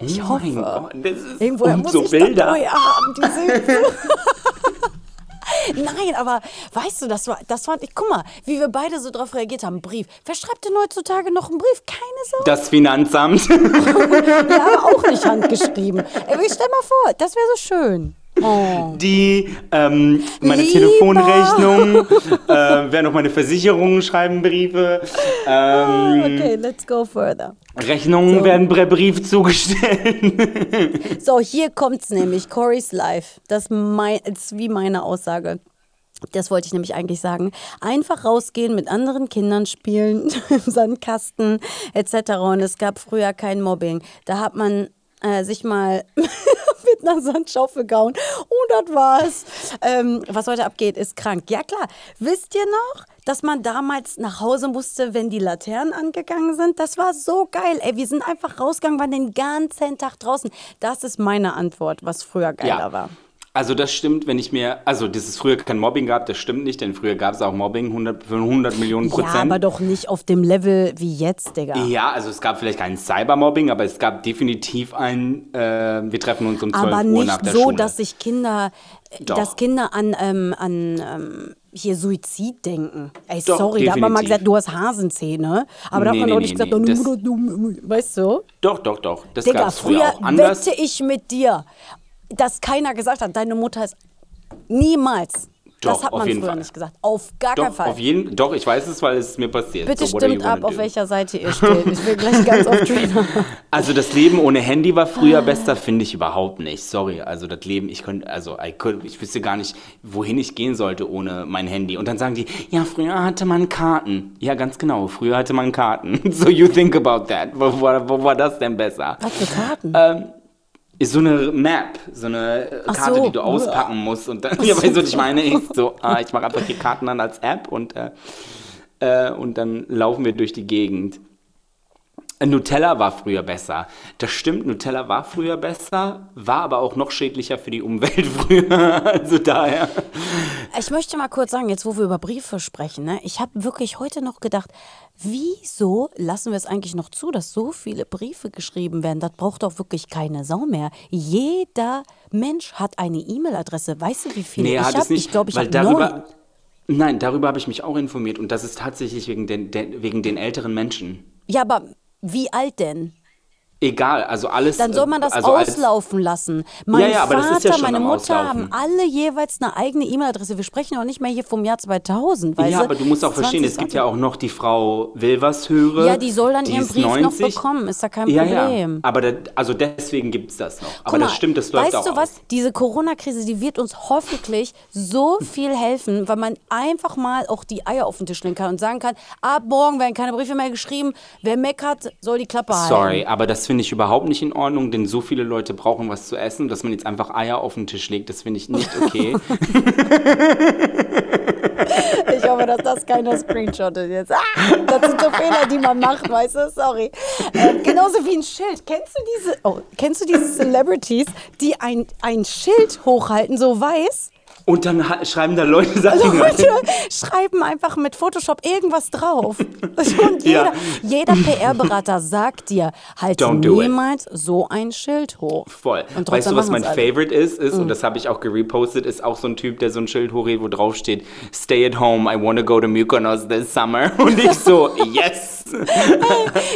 [SPEAKER 2] Ich
[SPEAKER 1] Oh
[SPEAKER 2] hoffe.
[SPEAKER 1] Gott, das ist und
[SPEAKER 2] muss
[SPEAKER 1] so
[SPEAKER 2] ich
[SPEAKER 1] Bilder.
[SPEAKER 2] neue haben, diese Nein, aber weißt du, das war, das war, ich, guck mal, wie wir beide so drauf reagiert haben. Brief. Wer schreibt denn heutzutage noch einen Brief? Keine Sau.
[SPEAKER 1] Das Finanzamt.
[SPEAKER 2] Ja, auch nicht handgeschrieben. Ey, stell mal vor, das wäre so schön. Oh.
[SPEAKER 1] Die, ähm, meine
[SPEAKER 2] Lieber.
[SPEAKER 1] Telefonrechnung, äh, wer noch meine Versicherungen schreiben Briefe, ähm,
[SPEAKER 2] Okay, let's go further.
[SPEAKER 1] Rechnungen werden per Brief zugestellt.
[SPEAKER 2] So, hier kommt's nämlich. Corey's Life. Das mein, ist wie meine Aussage. Das wollte ich nämlich eigentlich sagen. Einfach rausgehen, mit anderen Kindern spielen, im Sandkasten etc. Und es gab früher kein Mobbing. Da hat man äh, sich mal mit einer Sandschaufel gehauen und das war's. Ähm, was heute abgeht, ist krank. Ja klar, wisst ihr noch, dass man damals nach Hause musste, wenn die Laternen angegangen sind? Das war so geil. Ey, wir sind einfach rausgegangen, waren den ganzen Tag draußen. Das ist meine Antwort, was früher geiler war.
[SPEAKER 1] Also das stimmt, wenn ich mir, also dass es früher kein Mobbing gab, das stimmt nicht, denn früher gab es auch Mobbing 100, für 100 Millionen Prozent.
[SPEAKER 2] Ja, aber doch nicht auf dem Level wie jetzt, Digga.
[SPEAKER 1] Ja, also es gab vielleicht kein Cybermobbing, aber es gab definitiv ein, äh, wir treffen uns um 12
[SPEAKER 2] aber
[SPEAKER 1] Uhr
[SPEAKER 2] nicht
[SPEAKER 1] nach der
[SPEAKER 2] so,
[SPEAKER 1] Schule.
[SPEAKER 2] dass sich Kinder,
[SPEAKER 1] Doch.
[SPEAKER 2] dass Kinder an, ähm, an ähm, hier Suizid denken. Ey,
[SPEAKER 1] Doch,
[SPEAKER 2] sorry, da hat man mal
[SPEAKER 1] definitiv.
[SPEAKER 2] gesagt, du hast Hasenzähne. Aber da hat man
[SPEAKER 1] nee, nee,
[SPEAKER 2] nicht gesagt,
[SPEAKER 1] nee,
[SPEAKER 2] oh, du, du, du, weißt du?
[SPEAKER 1] Doch, doch, doch. Das
[SPEAKER 2] Digga,
[SPEAKER 1] gab es früher,
[SPEAKER 2] früher
[SPEAKER 1] auch anders.
[SPEAKER 2] wette ich mit dir, dass keiner gesagt hat, deine Mutter ist niemals. das
[SPEAKER 1] Doch,
[SPEAKER 2] hat
[SPEAKER 1] auf
[SPEAKER 2] man früher
[SPEAKER 1] Fall.
[SPEAKER 2] nicht gesagt. Auf gar keinen
[SPEAKER 1] Doch,
[SPEAKER 2] Fall.
[SPEAKER 1] auf jeden, doch, ich weiß es, weil es mir passiert.
[SPEAKER 2] Bitte
[SPEAKER 1] So,
[SPEAKER 2] stimmt ab,
[SPEAKER 1] gonna
[SPEAKER 2] auf
[SPEAKER 1] do?
[SPEAKER 2] welcher Seite ihr steht. Ich will gleich ganz auf Trainer.
[SPEAKER 1] Also das Leben ohne Handy war früher besser, finde ich überhaupt nicht. Sorry, also das Leben, ich könnte, also I could, ich wüsste gar nicht, wohin ich gehen sollte ohne mein Handy. Und dann sagen die, ja, früher hatte man Karten. Ja, ganz genau, früher hatte man Karten. So you think about that. Wo, wo, wo war das denn besser?
[SPEAKER 2] Was für Karten?
[SPEAKER 1] Ähm, ist so eine Map, so eine äh,
[SPEAKER 2] Ach
[SPEAKER 1] Karte,
[SPEAKER 2] so.
[SPEAKER 1] die du auspacken musst. Und dann, ja, weißt du, was ich meine? Ich so, ah, ich mache einfach die Karten an als App und, äh, äh, und dann laufen wir durch die Gegend. Äh, Nutella war früher besser. Das stimmt, Nutella war früher besser, war aber auch noch schädlicher für die Umwelt früher. Also daher.
[SPEAKER 2] Ich möchte mal kurz sagen, jetzt wo wir über Briefe sprechen, ne, ich habe wirklich heute noch gedacht, wieso lassen wir es eigentlich noch zu, dass so viele Briefe geschrieben werden? Das braucht doch wirklich keine Sau mehr. Jeder Mensch hat eine E-Mail-Adresse. Weißt du, wie viele
[SPEAKER 1] Nee,
[SPEAKER 2] ich habe? Ich glaube, ich habe neun.
[SPEAKER 1] Nein, darüber habe ich mich auch informiert und das ist tatsächlich wegen den, den, wegen den älteren Menschen.
[SPEAKER 2] Ja, aber wie alt denn?
[SPEAKER 1] Egal, also alles.
[SPEAKER 2] Dann soll man das
[SPEAKER 1] also als-
[SPEAKER 2] auslaufen lassen. Mein
[SPEAKER 1] Ja, ja, aber das
[SPEAKER 2] Vater,
[SPEAKER 1] ja
[SPEAKER 2] meine Mutter
[SPEAKER 1] Auslaufen.
[SPEAKER 2] haben alle jeweils eine eigene E-Mail-Adresse. Wir sprechen auch nicht mehr hier vom Jahr 2000, weißt
[SPEAKER 1] Ja, aber du musst auch verstehen, es gibt ja auch noch die Frau Wilvershöre.
[SPEAKER 2] Ja, die soll dann
[SPEAKER 1] die
[SPEAKER 2] ihren Brief noch
[SPEAKER 1] 90.
[SPEAKER 2] bekommen, ist da kein
[SPEAKER 1] ja,
[SPEAKER 2] Problem.
[SPEAKER 1] Ja, aber da, also deswegen gibt es das noch. Aber
[SPEAKER 2] Guck
[SPEAKER 1] das
[SPEAKER 2] mal,
[SPEAKER 1] stimmt, das läuft
[SPEAKER 2] weißt
[SPEAKER 1] auch
[SPEAKER 2] du was?
[SPEAKER 1] aus.
[SPEAKER 2] Diese Corona-Krise, die wird uns hoffentlich so viel helfen, weil man einfach mal auch die Eier auf den Tisch legen kann und sagen kann, ab morgen werden keine Briefe mehr geschrieben, wer meckert, soll die Klappe halten.
[SPEAKER 1] Sorry, aber das finde ich überhaupt nicht in Ordnung, denn so viele Leute brauchen was zu essen, dass man jetzt einfach Eier auf den Tisch legt, das finde ich nicht okay.
[SPEAKER 2] Ich hoffe, dass das keiner screenshottet jetzt. Ah, das sind so Fehler, die man macht, weißt du? Sorry. Ähm, genauso wie ein Schild. Kennst du diese, oh, kennst du diese Celebrities, die ein, ein Schild hochhalten, so weiß?
[SPEAKER 1] Und dann schreiben da Leute Sachen.
[SPEAKER 2] Leute schreiben einfach mit Photoshop irgendwas drauf. Und jeder,
[SPEAKER 1] Ja.
[SPEAKER 2] jeder PR-Berater sagt dir, halt
[SPEAKER 1] do it.
[SPEAKER 2] niemals so ein Schild hoch.
[SPEAKER 1] Voll. Weißt du, was mein.
[SPEAKER 2] Mhm.
[SPEAKER 1] Favorite ist? ist Und das habe ich auch gerepostet, ist auch so ein Typ, der so ein Schild hochhält, wo drauf steht, Stay at home, I want to go to Mykonos this summer. Und ich so, yes.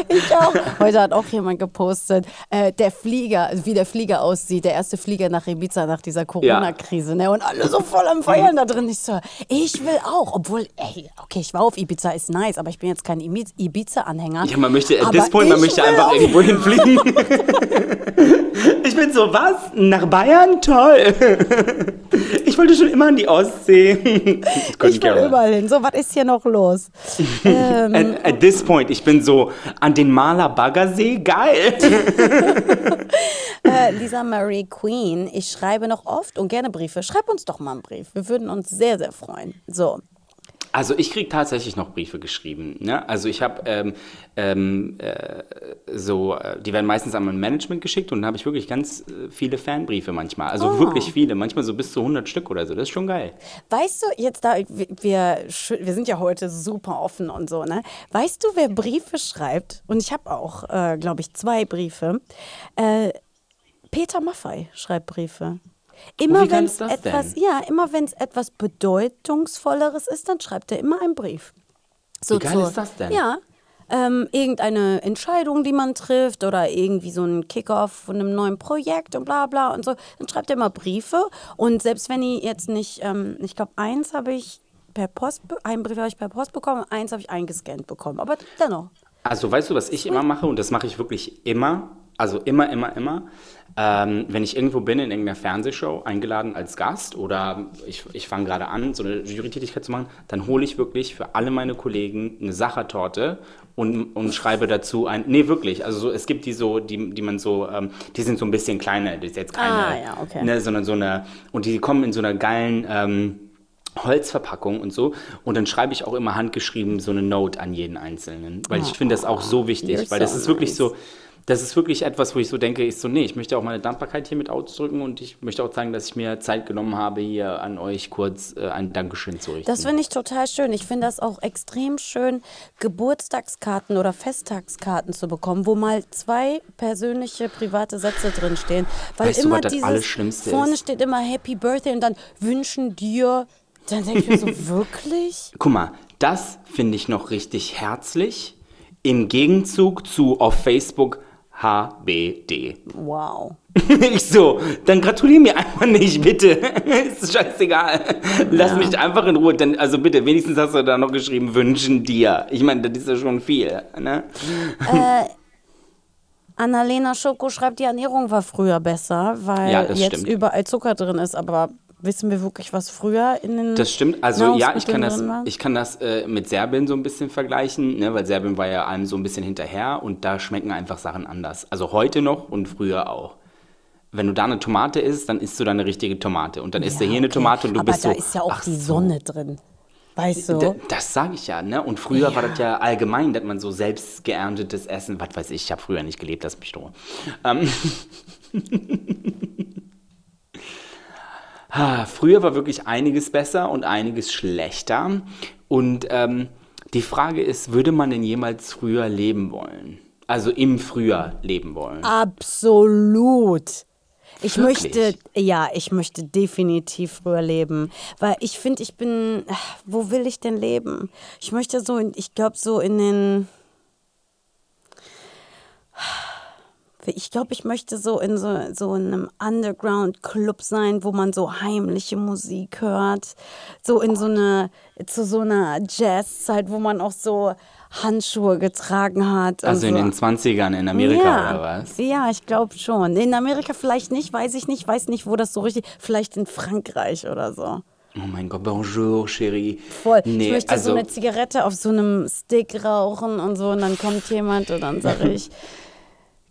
[SPEAKER 2] Ich auch. Heute hat auch jemand gepostet, äh, der Flieger, wie der Flieger aussieht, der erste Flieger nach Ibiza nach dieser Corona-Krise. Ne? Und alle so voll am Feiern da drin. Ich so, ich will auch. Obwohl, ey, okay, ich war auf Ibiza, ist nice, aber ich bin jetzt kein Ibi- Ibiza-Anhänger.
[SPEAKER 1] Ja, man möchte, at this point, man möchte einfach irgendwo hinfliegen. ich bin so, was? Nach Bayern? Toll. Ich wollte schon immer an die Ostsee.
[SPEAKER 2] Ich will überall hin. So, was ist hier noch los? ähm,
[SPEAKER 1] At, at this point, ich bin so, an den Maler Baggersee? Geil.
[SPEAKER 2] äh, Lisa Marie Queen, ich schreibe noch oft und gerne Briefe. Schreib uns doch mal einen Brief. Wir würden uns sehr, sehr freuen. So.
[SPEAKER 1] Also ich kriege tatsächlich noch Briefe geschrieben. Ne? Also ich habe ähm, ähm, äh, so, äh, die werden meistens an mein Management geschickt und dann habe ich wirklich ganz äh, viele Fanbriefe manchmal. Also
[SPEAKER 2] Oh.
[SPEAKER 1] wirklich viele, manchmal so bis zu 100 Stück oder so. Das ist schon geil.
[SPEAKER 2] Weißt du, jetzt da, wir, wir sind ja heute super offen und so, ne? Weißt du, wer Briefe schreibt? Und ich habe auch, äh, glaube ich, zwei Briefe. Äh, Peter Maffei schreibt Briefe. Immer wenn es etwas,
[SPEAKER 1] denn?
[SPEAKER 2] ja, immer wenn es etwas bedeutungsvolleres ist, dann schreibt er immer einen Brief. So
[SPEAKER 1] Wie geil
[SPEAKER 2] zur-
[SPEAKER 1] ist das denn?
[SPEAKER 2] Ja. Ähm, irgendeine Entscheidung, die man trifft oder irgendwie so ein Kickoff von einem neuen Projekt und bla bla und so, dann schreibt er immer Briefe und selbst wenn ich jetzt nicht, ähm, ich glaube, eins habe ich per Post, einen Brief habe ich per Post bekommen, eins habe ich eingescannt bekommen, aber dennoch.
[SPEAKER 1] Also weißt du, was ich immer mache und das mache ich wirklich immer, also immer, immer, immer, ähm, wenn ich irgendwo bin in irgendeiner Fernsehshow eingeladen als Gast oder ich, ich fange gerade an, so eine Jurytätigkeit zu machen, dann hole ich wirklich für alle meine Kollegen eine Sachertorte und, und schreibe dazu ein, nee wirklich, also so, es gibt die so, die, die man so, ähm, die sind so ein bisschen kleiner, das ist jetzt keine,
[SPEAKER 2] Ah, ja, okay.
[SPEAKER 1] ne, sondern so eine, und die kommen in so einer geilen, ähm, Holzverpackung und so. Und dann schreibe ich auch immer handgeschrieben so eine Note an jeden Einzelnen. Weil ich finde das auch so wichtig. Weil das
[SPEAKER 2] so
[SPEAKER 1] ist wirklich
[SPEAKER 2] nice.
[SPEAKER 1] so, das ist wirklich etwas, wo ich so denke, ich so, nee, ich möchte auch meine Dankbarkeit hier mit ausdrücken und ich möchte auch zeigen, dass ich mir Zeit genommen habe, hier an euch kurz äh, ein Dankeschön zu richten.
[SPEAKER 2] Das finde ich total schön. Ich finde das auch extrem schön, Geburtstagskarten oder Festtagskarten zu bekommen, wo mal zwei persönliche private Sätze drinstehen. Weil
[SPEAKER 1] Weißt du,
[SPEAKER 2] immer
[SPEAKER 1] das
[SPEAKER 2] dieses vorne
[SPEAKER 1] ist?
[SPEAKER 2] steht immer Happy Birthday und dann wünschen dir. Dann denke ich mir so, wirklich?
[SPEAKER 1] Guck mal, das finde ich noch richtig herzlich. Im Gegenzug zu auf Facebook HBD.
[SPEAKER 2] Wow.
[SPEAKER 1] Ich so, dann gratulier mir einfach nicht, bitte. ist scheißegal. Lass mich einfach in Ruhe. Dann, also bitte, wenigstens hast du da noch geschrieben, wünschen dir. Ich meine, das ist ja schon viel. Ne?
[SPEAKER 2] Annalena Schoko schreibt, die Ernährung war früher besser, weil
[SPEAKER 1] Ja,
[SPEAKER 2] jetzt
[SPEAKER 1] stimmt.
[SPEAKER 2] überall Zucker drin ist. Aber wissen wir wirklich, was früher in den
[SPEAKER 1] Das stimmt. Also ja, ich kann das, ich kann das äh, mit Serbien so ein bisschen vergleichen, ne? weil Serbien war ja allem so ein bisschen hinterher und da schmecken einfach Sachen anders. Also heute noch und früher auch. Wenn du da eine Tomate isst, dann isst du da eine richtige Tomate. Und dann isst du
[SPEAKER 2] Ja,
[SPEAKER 1] hier eine
[SPEAKER 2] okay.
[SPEAKER 1] Tomate und du
[SPEAKER 2] Aber
[SPEAKER 1] bist
[SPEAKER 2] da
[SPEAKER 1] so.
[SPEAKER 2] ist ja auch
[SPEAKER 1] ach
[SPEAKER 2] die
[SPEAKER 1] so.
[SPEAKER 2] Sonne drin. Weißt du?
[SPEAKER 1] D- Das sage ich ja, ne? Und früher war das ja allgemein, dass man so selbst geerntetes Essen, was weiß ich, ich habe früher nicht gelebt, das mich. Ähm. Ah, früher war wirklich einiges besser und einiges schlechter. Und ähm, die Frage ist, würde man denn jemals früher leben wollen? Also im Frühjahr leben wollen?
[SPEAKER 2] Absolut. Ich
[SPEAKER 1] Wirklich?
[SPEAKER 2] möchte, ja, ich möchte definitiv früher leben, weil ich finde, ich bin, ach, wo will ich denn leben? Ich möchte so, in, ich glaube so in den, ich glaube, ich möchte so in so, so einem Underground-Club sein, wo man so heimliche Musik hört, so in so eine, zu so einer Jazzzeit, wo man auch so Handschuhe getragen hat.
[SPEAKER 1] Also in
[SPEAKER 2] so.
[SPEAKER 1] den 20ern in Amerika
[SPEAKER 2] ja.
[SPEAKER 1] oder was?
[SPEAKER 2] Ja, ich glaube schon. In Amerika vielleicht nicht, weiß ich nicht, weiß nicht, wo das so richtig, vielleicht in Frankreich oder so.
[SPEAKER 1] Oh mein Gott, bonjour, Chérie.
[SPEAKER 2] Voll.
[SPEAKER 1] Nee,
[SPEAKER 2] ich möchte
[SPEAKER 1] also,
[SPEAKER 2] so eine Zigarette auf so einem Stick rauchen und so und dann kommt jemand und dann sage ich,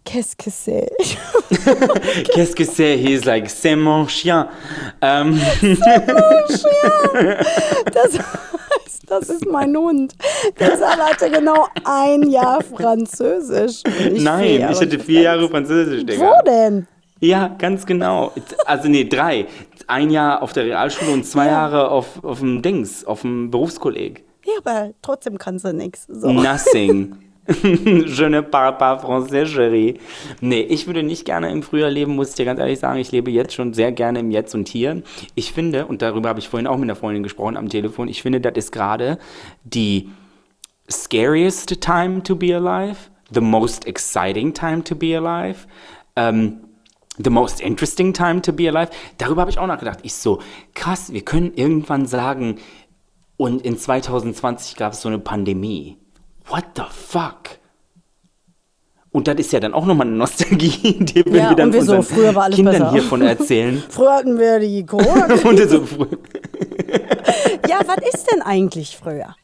[SPEAKER 2] qu'est-ce que c'est?
[SPEAKER 1] Qu'est-ce que c'est? He's like, c'est mon chien. Ähm,
[SPEAKER 2] Das heißt, das ist mein Hund. Der Saal hatte genau ein Jahr Französisch. Nicht
[SPEAKER 1] nein,
[SPEAKER 2] vier,
[SPEAKER 1] ich hätte vier Jahre Französisch, Digga.
[SPEAKER 2] Wo denn?
[SPEAKER 1] Ja, ganz genau. Also nee, drei. Ein Jahr auf der Realschule und zwei
[SPEAKER 2] Ja.
[SPEAKER 1] Jahre auf, auf dem Dings, auf dem Berufskolleg.
[SPEAKER 2] Ja, aber trotzdem kannst du nichts. So.
[SPEAKER 1] Nothing. Je ne parle pas français, chérie. Nee, ich würde nicht gerne im Frühjahr leben, muss ich dir ganz ehrlich sagen. Ich lebe jetzt schon sehr gerne im Jetzt und Hier. Ich finde, und darüber habe ich vorhin auch mit einer Freundin gesprochen am Telefon, ich finde, das ist gerade die scariest time to be alive, the most exciting time to be alive, ähm, the most interesting time to be alive. Darüber habe ich auch nachgedacht. Ich so, krass, wir können irgendwann sagen, und in 2020 gab es so eine Pandemie. What the fuck? Und das ist ja dann auch nochmal eine Nostalgie, die wir
[SPEAKER 2] Ja,
[SPEAKER 1] dann
[SPEAKER 2] und wir so,
[SPEAKER 1] unseren
[SPEAKER 2] früher war alles
[SPEAKER 1] Kindern
[SPEAKER 2] besser.
[SPEAKER 1] hiervon erzählen.
[SPEAKER 2] Früher hatten wir die Corona.
[SPEAKER 1] und so,
[SPEAKER 2] ja, was ist denn eigentlich früher?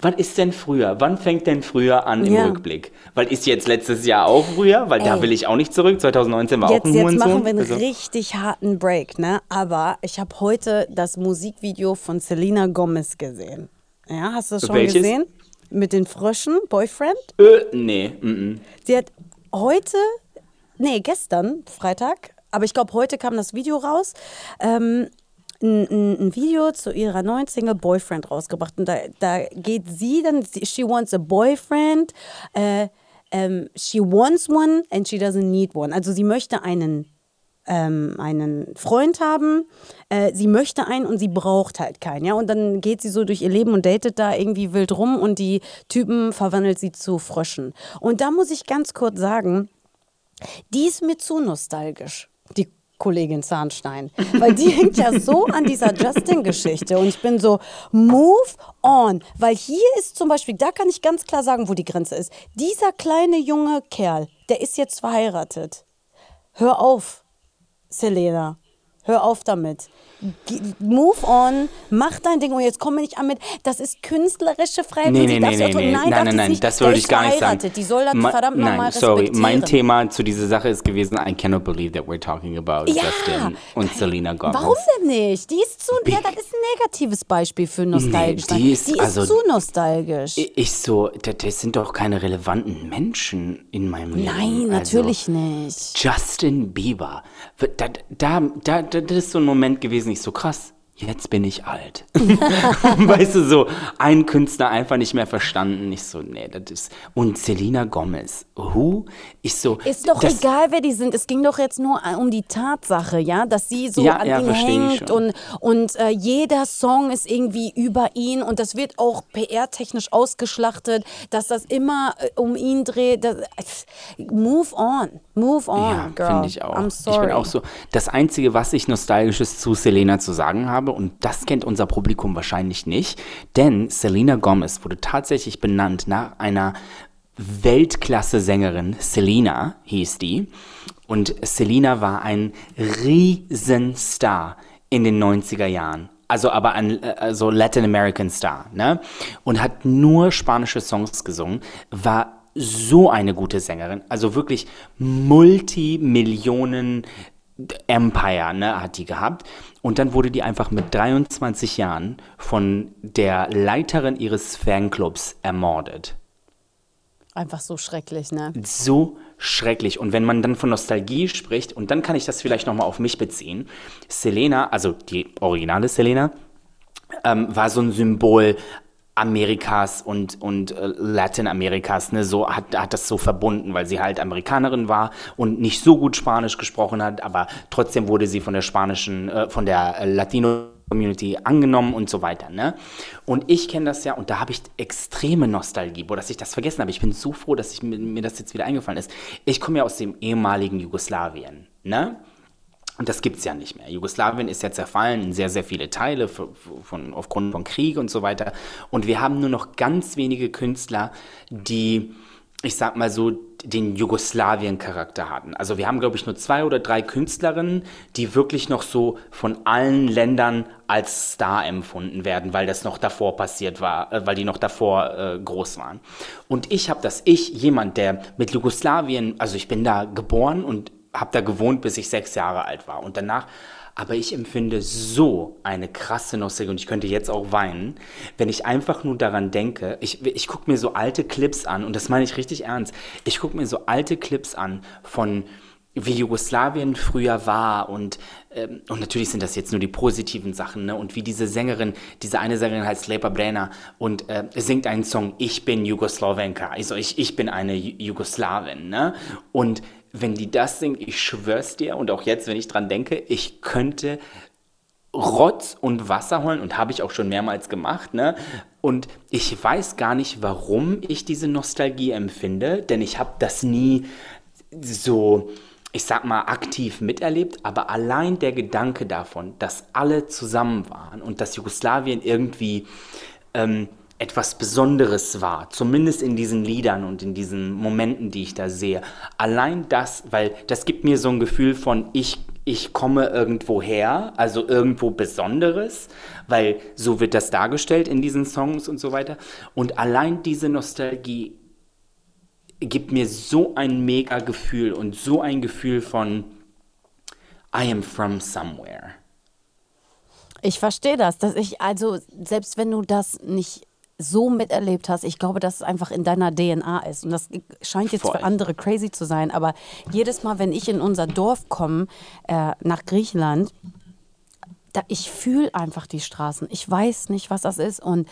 [SPEAKER 1] was ist denn früher? Wann fängt denn früher an im
[SPEAKER 2] Ja.
[SPEAKER 1] Rückblick? Weil ist jetzt letztes Jahr auch früher? Weil da
[SPEAKER 2] Ey.
[SPEAKER 1] will ich auch nicht zurück. 2019 war auch
[SPEAKER 2] Jetzt,
[SPEAKER 1] ein
[SPEAKER 2] jetzt machen wir einen
[SPEAKER 1] Also-
[SPEAKER 2] richtig harten Break, ne? Aber ich habe heute das Musikvideo von Selena Gomez gesehen. Ja, hast du das schon
[SPEAKER 1] Welches?
[SPEAKER 2] gesehen? Mit den Fröschen, Boyfriend?
[SPEAKER 1] Äh, nee, mm, mm.
[SPEAKER 2] Sie hat heute, nee, gestern, Freitag, aber ich glaube, heute kam das Video raus. Ähm, ein, ein, Video zu ihrer neuen Single Boyfriend rausgebracht. Und da, da geht sie dann, sie- she wants a boyfriend, äh, ähm, she wants one and she doesn't need one. Also sie möchte einen ähm, einen Freund haben, äh, sie möchte einen und sie braucht halt keinen, ja. Und dann geht sie so durch ihr Leben und datet da irgendwie wild rum und die Typen verwandelt sie zu Fröschen. Und da muss ich ganz kurz sagen, die ist mir zu nostalgisch, die Kollegin Zahnstein. Weil die hängt ja so an dieser Justin-Geschichte. Und ich bin so, move on. Weil hier ist zum Beispiel, da kann ich ganz klar sagen, wo die Grenze ist. Dieser kleine junge Kerl, der ist jetzt verheiratet. Hör auf, Selena. Hör auf damit. Move on, mach dein Ding und jetzt komm mir nicht an mit, das ist künstlerische Freiheit.
[SPEAKER 1] Nee, nee, nee, nee, nee.
[SPEAKER 2] Nein,
[SPEAKER 1] Nein, nein, nein, das würde ich gar nicht sagen.
[SPEAKER 2] Die soll das verdammt
[SPEAKER 1] Nein,
[SPEAKER 2] nochmal
[SPEAKER 1] sorry,
[SPEAKER 2] respektieren.
[SPEAKER 1] mein Thema zu dieser Sache ist gewesen, I cannot believe that we're talking about. Justin und Selena Gomez.
[SPEAKER 2] Warum denn nicht? Die ist zu, ja, das ist ein negatives Beispiel für nostalgisch.
[SPEAKER 1] die ist- also-
[SPEAKER 2] zu nostalgisch.
[SPEAKER 1] Ich so, das, sind doch keine relevanten Menschen in meinem Leben.
[SPEAKER 2] Nein,
[SPEAKER 1] Also,
[SPEAKER 2] natürlich nicht.
[SPEAKER 1] Justin Bieber. Da, da, da, das ist so ein Moment gewesen, ich so krass. Jetzt bin ich alt. weißt du, so ein Künstler einfach nicht mehr verstanden. Ich so, nee, das ist. Und Selena Gomez. Who? Ich so.
[SPEAKER 2] Ist doch
[SPEAKER 1] das,
[SPEAKER 2] egal, wer die sind. Es ging doch jetzt nur um die Tatsache, ja, dass sie so
[SPEAKER 1] Ja,
[SPEAKER 2] an
[SPEAKER 1] ja, ich
[SPEAKER 2] hängt und, und äh, jeder Song ist irgendwie über ihn und das wird auch PR-technisch ausgeschlachtet, dass das immer äh, um ihn dreht. Das, move on, move on,
[SPEAKER 1] Ja,
[SPEAKER 2] girl.
[SPEAKER 1] finde ich auch.
[SPEAKER 2] I'm
[SPEAKER 1] Ich
[SPEAKER 2] sorry.
[SPEAKER 1] bin auch so. Das Einzige, was ich Nostalgisches zu Selena zu sagen habe, und das kennt unser Publikum wahrscheinlich nicht, denn Selena Gomez wurde tatsächlich benannt nach einer Weltklasse-Sängerin. Selena hieß die. Und Selena war ein Riesenstar in den 90er Jahren. Also aber ein äh, also Latin American Star, ne? Und hat nur spanische Songs gesungen, war so eine gute Sängerin, also wirklich Multimillionen Empire, ne, hat die gehabt. Und dann wurde die einfach mit 23 Jahren von der Leiterin ihres Fanclubs ermordet.
[SPEAKER 2] Einfach so schrecklich, ne?
[SPEAKER 1] So schrecklich. Und wenn man dann von Nostalgie spricht, und dann kann ich das vielleicht nochmal auf mich beziehen, Selena, also die originale Selena, ähm, war so ein Symbol Amerikas und, und äh, Lateinamerikas, ne, so hat, hat das so verbunden, weil sie halt Amerikanerin war und nicht so gut Spanisch gesprochen hat, aber trotzdem wurde sie von der spanischen, äh, von der äh, Latino Community angenommen und so weiter, ne? Und ich kenne das ja und da habe ich extreme Nostalgie, boah, dass ich das vergessen habe. Ich bin so froh, dass ich, mir, das jetzt wieder eingefallen ist. Ich komme ja aus dem ehemaligen Jugoslawien, ne? Und das gibt es ja nicht mehr. Jugoslawien ist ja zerfallen in sehr, sehr viele Teile von, von, aufgrund von Krieg und so weiter. Und wir haben nur noch ganz wenige Künstler, die, ich sag mal so, den Jugoslawien-Charakter hatten. Also wir haben, glaube ich, nur zwei oder drei Künstlerinnen, die wirklich noch so von allen Ländern als Star empfunden werden, weil das noch davor passiert war, äh, weil die noch davor äh, groß waren. Und ich habe das, ich, jemand, der mit Jugoslawien, also ich bin da geboren und habe da gewohnt, bis ich sechs Jahre alt war. Und danach, aber ich empfinde so eine krasse Nostalgie und ich könnte jetzt auch weinen, wenn ich einfach nur daran denke. Ich, ich gucke mir so alte Clips an und das meine ich richtig ernst. Ich gucke mir so alte Clips an von wie Jugoslawien früher war und, ähm, und natürlich sind das jetzt nur die positiven Sachen, ne? Und wie diese Sängerin, diese eine Sängerin heißt Lepa Brena und äh, singt einen Song, ich bin Jugoslawenka, also ich, ich bin eine Jugoslawin, ne? Und wenn die das singt, ich schwör's dir, und auch jetzt, wenn ich dran denke, ich könnte Rotz und Wasser holen und habe ich auch schon mehrmals gemacht, ne? Und ich weiß gar nicht, warum ich diese Nostalgie empfinde, denn ich habe das nie so ich sag mal, aktiv miterlebt, aber allein der Gedanke davon, dass alle zusammen waren und dass Jugoslawien irgendwie ähm, etwas Besonderes war, zumindest in diesen Liedern und in diesen Momenten, die ich da sehe. Allein das, weil das gibt mir so ein Gefühl von, ich, ich komme irgendwo her, also irgendwo Besonderes, weil so wird das dargestellt in diesen Songs und so weiter. Und allein diese Nostalgie gibt mir so ein mega Gefühl und so ein Gefühl von I am from somewhere.
[SPEAKER 2] Ich verstehe das, dass ich also selbst wenn du das nicht so miterlebt hast, ich glaube, dass es einfach in deiner DNA ist. Und das scheint jetzt Voll. für andere crazy zu sein, aber jedes Mal, wenn ich in unser Dorf komme, äh, nach Griechenland, da, ich fühle einfach die Straßen. Ich weiß nicht, was das ist. Und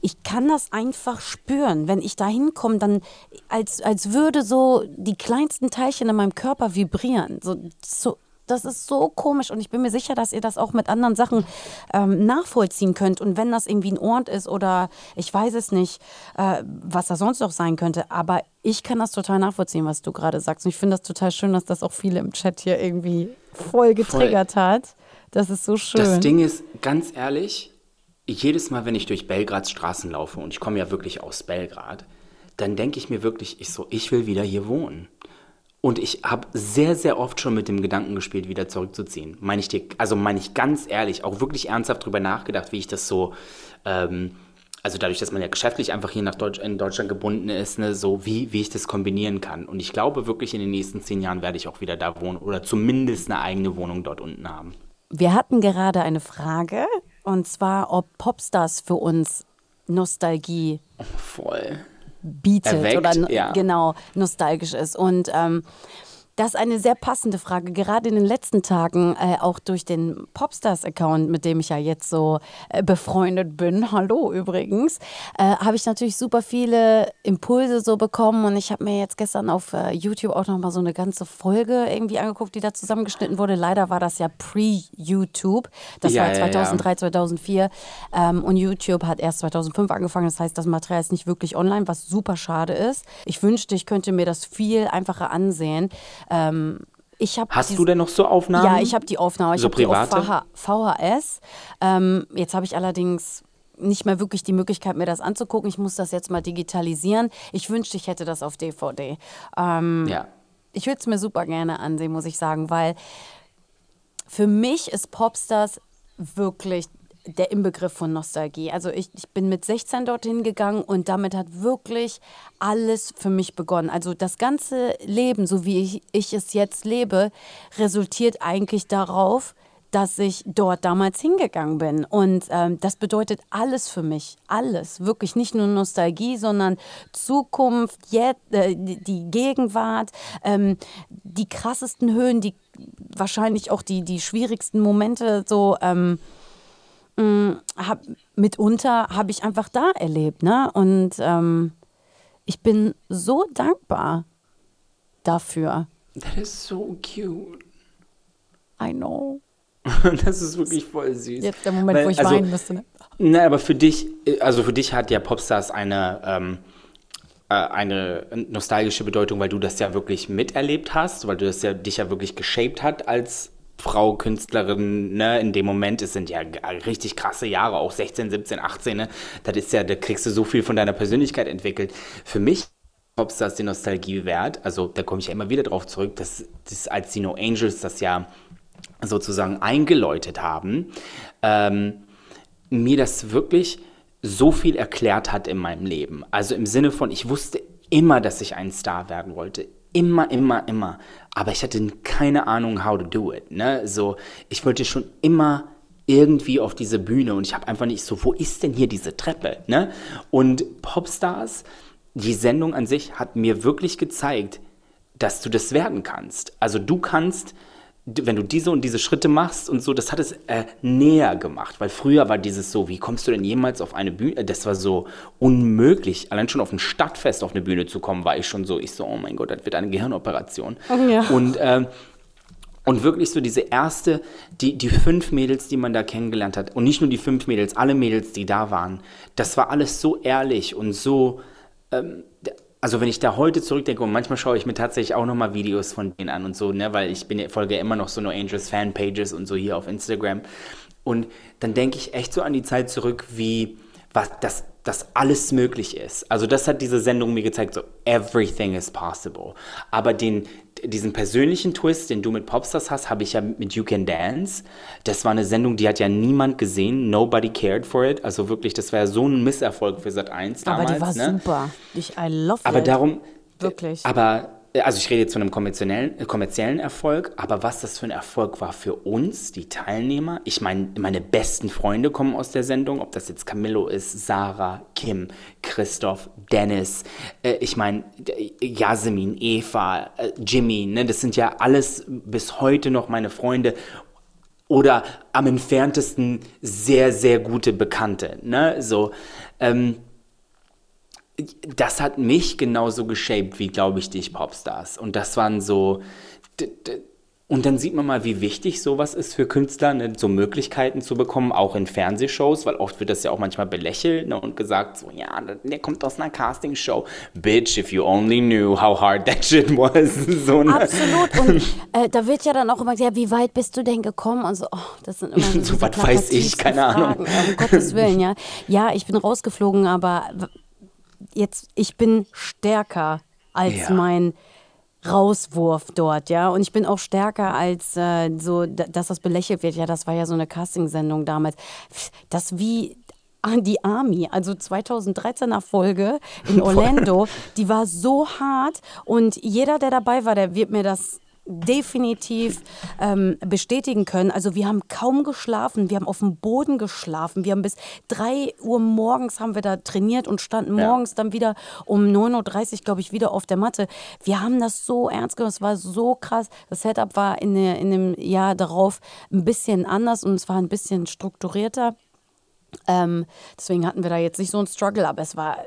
[SPEAKER 2] ich kann das einfach spüren. Wenn ich da hinkomme, dann als, als würde so die kleinsten Teilchen in meinem Körper vibrieren. So, so, das ist so komisch und ich bin mir sicher, dass ihr das auch mit anderen Sachen ähm, nachvollziehen könnt. Und wenn das irgendwie ein Ort ist oder ich weiß es nicht, äh, was da sonst noch sein könnte, aber ich kann das total nachvollziehen, was du gerade sagst. Und ich finde das total schön, dass das auch viele im Chat hier irgendwie voll getriggert voll. hat. Das ist so schön.
[SPEAKER 1] Das Ding ist, ganz ehrlich, jedes Mal, wenn ich durch Belgrads Straßen laufe, und ich komme ja wirklich aus Belgrad, dann denke ich mir wirklich, ich so, ich will wieder hier wohnen. Und ich habe sehr, sehr oft schon mit dem Gedanken gespielt, wieder zurückzuziehen. Meine ich dir, also meine ich ganz ehrlich, auch wirklich ernsthaft darüber nachgedacht, wie ich das so, ähm, also dadurch, dass man ja geschäftlich einfach hier nach Deutsch, in Deutschland gebunden ist, ne, so wie, wie ich das kombinieren kann. Und ich glaube wirklich, in den nächsten zehn Jahren werde ich auch wieder da wohnen oder zumindest eine eigene Wohnung dort unten haben.
[SPEAKER 2] Wir hatten gerade eine Frage und zwar, ob Popstars für uns Nostalgie
[SPEAKER 1] voll
[SPEAKER 2] bietet Erweckt, oder ja. genau nostalgisch ist. Und ähm, das ist eine sehr passende Frage. Gerade in den letzten Tagen, äh, auch durch den Popstars-Account, mit dem ich ja jetzt so äh, befreundet bin, hallo übrigens, äh, habe ich natürlich super viele Impulse so bekommen. Und ich habe mir jetzt gestern auf äh, YouTube auch nochmal so eine ganze Folge irgendwie angeguckt, die da zusammengeschnitten wurde. Leider war das ja pre-YouTube. Das ja, war 2003, ja, 2004. Ähm, und YouTube hat erst 2005 angefangen. Das heißt, das Material ist nicht wirklich online, was super schade ist. Ich wünschte, ich könnte mir das viel einfacher ansehen. Ähm, ich
[SPEAKER 1] Hast du denn noch so Aufnahmen?
[SPEAKER 2] Ja, ich habe die Aufnahme. Ich so private? Die auf VHS. Ähm, jetzt habe ich allerdings nicht mehr wirklich die Möglichkeit, mir das anzugucken. Ich muss das jetzt mal digitalisieren. Ich wünschte, ich hätte das auf DVD. Ähm, ja. Ich würde es mir super gerne ansehen, muss ich sagen, weil für mich ist Popstars wirklich der Inbegriff von Nostalgie. Also ich, ich bin mit 16 dorthin gegangen und damit hat wirklich alles für mich begonnen. Also das ganze Leben, so wie ich, ich es jetzt lebe, resultiert eigentlich darauf, dass ich dort damals hingegangen bin. Und ähm, das bedeutet alles für mich. Alles. Wirklich nicht nur Nostalgie, sondern Zukunft, jetzt, äh, die Gegenwart, ähm, die krassesten Höhen, die wahrscheinlich auch die, die schwierigsten Momente so. Ähm, Mm, hab, mitunter habe ich einfach da erlebt. Ne? Und ähm, ich bin so dankbar dafür.
[SPEAKER 1] That is so cute.
[SPEAKER 2] I know.
[SPEAKER 1] das ist wirklich voll süß.
[SPEAKER 2] Jetzt der Moment, Weil, wo ich also, weinen müsste. Ne?
[SPEAKER 1] Na, aber für dich, also für dich hat ja Popstars eine, ähm, äh, eine nostalgische Bedeutung, weil du das ja wirklich miterlebt hast, weil du das ja dich ja wirklich geshaped hat als Frau, Künstlerin, ne, in dem Moment, es sind ja richtig krasse Jahre, auch 16, 17, 18, ne, das ist ja, da kriegst du so viel von deiner Persönlichkeit entwickelt. Für mich Popstars die Nostalgie wert, also da komme ich ja immer wieder drauf zurück, dass, dass als die No Angels das ja sozusagen eingeläutet haben, ähm, mir das wirklich so viel erklärt hat in meinem Leben. Also im Sinne von, ich wusste immer, dass ich ein Star werden wollte. Immer, immer, immer. Aber ich hatte keine Ahnung, how to do it. Ne? So, ich wollte schon immer irgendwie auf diese Bühne und ich habe einfach nicht so, wo ist denn hier diese Treppe? Ne? Und Popstars, die Sendung an sich hat mir wirklich gezeigt, dass du das werden kannst. Also du kannst wenn du diese und diese Schritte machst und so, das hat es äh, näher gemacht, weil früher war dieses so, wie kommst du denn jemals auf eine Bühne? Das war so unmöglich. Allein schon auf ein Stadtfest auf eine Bühne zu kommen, war ich schon so, ich so, oh mein Gott, das wird eine Gehirnoperation. Ja. Und ähm, und wirklich so diese erste, die, die fünf Mädels, die man da kennengelernt hat, und nicht nur die fünf Mädels, alle Mädels, die da waren, das war alles so ehrlich und so, ähm, also wenn ich da heute zurückdenke und manchmal schaue ich mir tatsächlich auch nochmal Videos von denen an und so, ne, weil ich bin, folge ja immer noch so No Angels Fanpages und so hier auf Instagram. Und dann denke ich echt so an die Zeit zurück, wie was das dass alles möglich ist. Also das hat diese Sendung mir gezeigt, so everything is possible. Aber den, diesen persönlichen Twist, den du mit Popstars hast, habe ich ja mit You Can Dance. Das war eine Sendung, die hat ja niemand gesehen. Nobody cared for it. Also wirklich, das war ja so ein Misserfolg für Sat 1 damals.
[SPEAKER 2] Aber die war
[SPEAKER 1] ne?
[SPEAKER 2] super. Ich, I love
[SPEAKER 1] Aber
[SPEAKER 2] it.
[SPEAKER 1] darum...
[SPEAKER 2] Wirklich.
[SPEAKER 1] Aber also ich rede jetzt von einem kommerziellen, äh, kommerziellen Erfolg, aber was das für ein Erfolg war für uns, die Teilnehmer. Ich meine, meine besten Freunde kommen aus der Sendung, ob das jetzt Camillo ist, Sarah, Kim, Christoph, Dennis, äh, ich meine, Jasmin, Eva, äh, Jimmy, ne, das sind ja alles bis heute noch meine Freunde oder am entferntesten sehr, sehr gute Bekannte. Ne? So, ähm, das hat mich genauso geshaped wie, glaube ich, dich Popstars. Und das waren so. Und dann sieht man mal, wie wichtig sowas ist für Künstler, ne, so Möglichkeiten zu bekommen, auch in Fernsehshows, weil oft wird das ja auch manchmal belächelt ne, und gesagt, so, ja, der kommt aus einer Castingshow. Bitch, if you only knew how hard that shit was. so,
[SPEAKER 2] ne? Absolut. Und äh, da wird ja dann auch immer gesagt, ja, wie weit bist du denn gekommen? Und so, oh, das sind immer so,
[SPEAKER 1] so was weiß ich, keine Fragen. Ahnung.
[SPEAKER 2] Um Gottes Willen, ja. Ja, ich bin rausgeflogen, aber jetzt, ich bin stärker als ja. mein Rauswurf dort, ja. Und ich bin auch stärker als äh, so, dass das belächelt wird. Ja, das war ja so eine Castingsendung damals. Das wie die Army, also 2013er Folge in Orlando, die war so hart und jeder, der dabei war, der wird mir das definitiv ähm, bestätigen können. Also wir haben kaum geschlafen, wir haben auf dem Boden geschlafen, wir haben bis 3 Uhr morgens haben wir da trainiert und standen ja. morgens dann wieder um 9.30 Uhr, glaube ich, wieder auf der Matte. Wir haben das so ernst genommen, es war so krass. Das Setup war in, der, in dem Jahr darauf ein bisschen anders und es war ein bisschen strukturierter. Ähm, deswegen hatten wir da jetzt nicht so einen Struggle, aber es war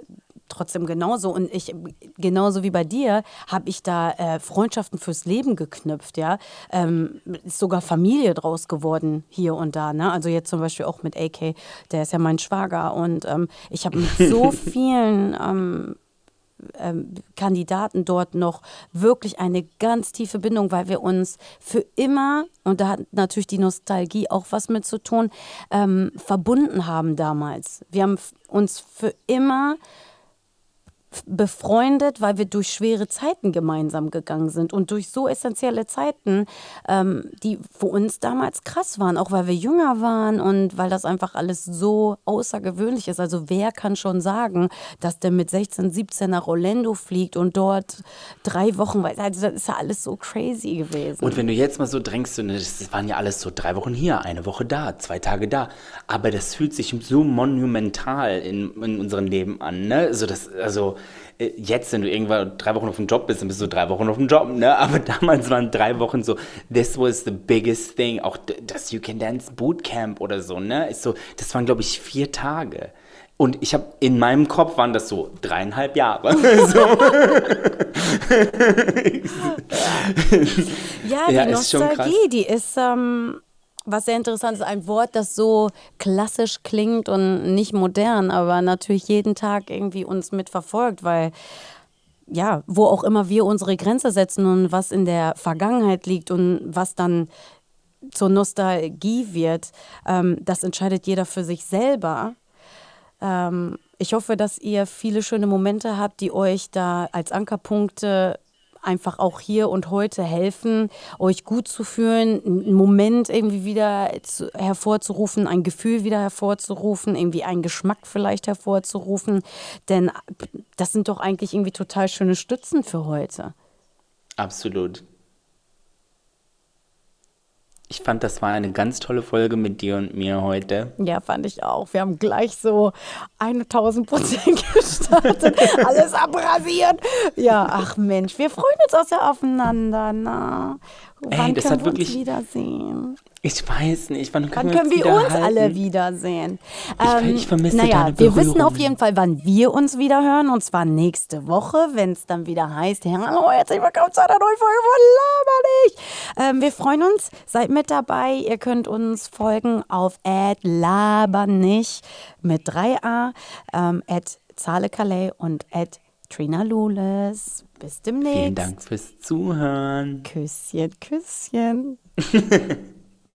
[SPEAKER 2] trotzdem genauso. Und ich, genauso wie bei dir, habe ich da äh, Freundschaften fürs Leben geknüpft, ja. Ähm, ist sogar Familie draus geworden hier und da, ne? Also jetzt zum Beispiel auch mit AK, der ist ja mein Schwager. Und ähm, ich habe mit so vielen ähm, ähm, Kandidaten dort noch wirklich eine ganz tiefe Bindung, weil wir uns für immer, und da hat natürlich die Nostalgie auch was mit zu tun, ähm, verbunden haben damals. Wir haben uns für immer befreundet, weil wir durch schwere Zeiten gemeinsam gegangen sind und durch so essentielle Zeiten, ähm, die für uns damals krass waren, auch weil wir jünger waren und weil das einfach alles so außergewöhnlich ist. Also wer kann schon sagen, dass der mit 16, 17 nach Orlando fliegt und dort drei Wochen, also das ist ja alles so crazy gewesen.
[SPEAKER 1] Und wenn du jetzt mal so drängst, das waren ja alles so drei Wochen hier, eine Woche da, zwei Tage da, aber das fühlt sich so monumental in, in unserem Leben an, ne? Also das, also jetzt, wenn du irgendwann drei Wochen auf dem Job bist, dann bist du drei Wochen auf dem Job, ne? Aber damals waren drei Wochen so, this was the biggest thing. Auch das You Can Dance Bootcamp oder so, ne? Ist so, das waren, glaube ich, vier Tage. Und ich habe in meinem Kopf waren das so dreieinhalb Jahre.
[SPEAKER 2] ja, die ja, Nostalgie, die ist ähm, was sehr interessant ist, ein Wort, das so klassisch klingt und nicht modern, aber natürlich jeden Tag irgendwie uns mitverfolgt, weil ja, wo auch immer wir unsere Grenze setzen und was in der Vergangenheit liegt und was dann zur Nostalgie wird, ähm, das entscheidet jeder für sich selber. Ähm, ich hoffe, dass ihr viele schöne Momente habt, die euch da als Ankerpunkte einfach auch hier und heute helfen, euch gut zu fühlen, einen Moment irgendwie wieder zu, hervorzurufen, ein Gefühl wieder hervorzurufen, irgendwie einen Geschmack vielleicht hervorzurufen. Denn das sind doch eigentlich irgendwie total schöne Stützen für heute.
[SPEAKER 1] Absolut. Ich fand, das war eine ganz tolle Folge mit dir und mir heute.
[SPEAKER 2] Ja, fand ich auch. Wir haben gleich so 1000 Prozent gestartet, alles abrasiert. Ja, ach Mensch, wir freuen uns auch sehr aufeinander. Na, wann
[SPEAKER 1] Ey, das
[SPEAKER 2] können
[SPEAKER 1] hat
[SPEAKER 2] wir
[SPEAKER 1] wirklich-
[SPEAKER 2] uns wiedersehen?
[SPEAKER 1] Ich weiß nicht, wann
[SPEAKER 2] Wann
[SPEAKER 1] können
[SPEAKER 2] können
[SPEAKER 1] wir
[SPEAKER 2] wir
[SPEAKER 1] uns,
[SPEAKER 2] uns
[SPEAKER 1] wiederhalten?
[SPEAKER 2] alle wiedersehen?
[SPEAKER 1] Ich- ich vermisse
[SPEAKER 2] naja,
[SPEAKER 1] deine
[SPEAKER 2] wir wissen auf jeden Fall, wann wir uns wieder hören. Und zwar nächste Woche, wenn es dann wieder heißt, hallo, herzlich willkommen zu einer neuen Folge von Laber nicht. Ähm, wir freuen uns, seid mit dabei. Ihr könnt uns folgen auf @labernich mit 3a, ähm, Zahle Calais und Trina Lules. Bis demnächst.
[SPEAKER 1] Vielen Dank fürs Zuhören.
[SPEAKER 2] Küsschen, Küsschen.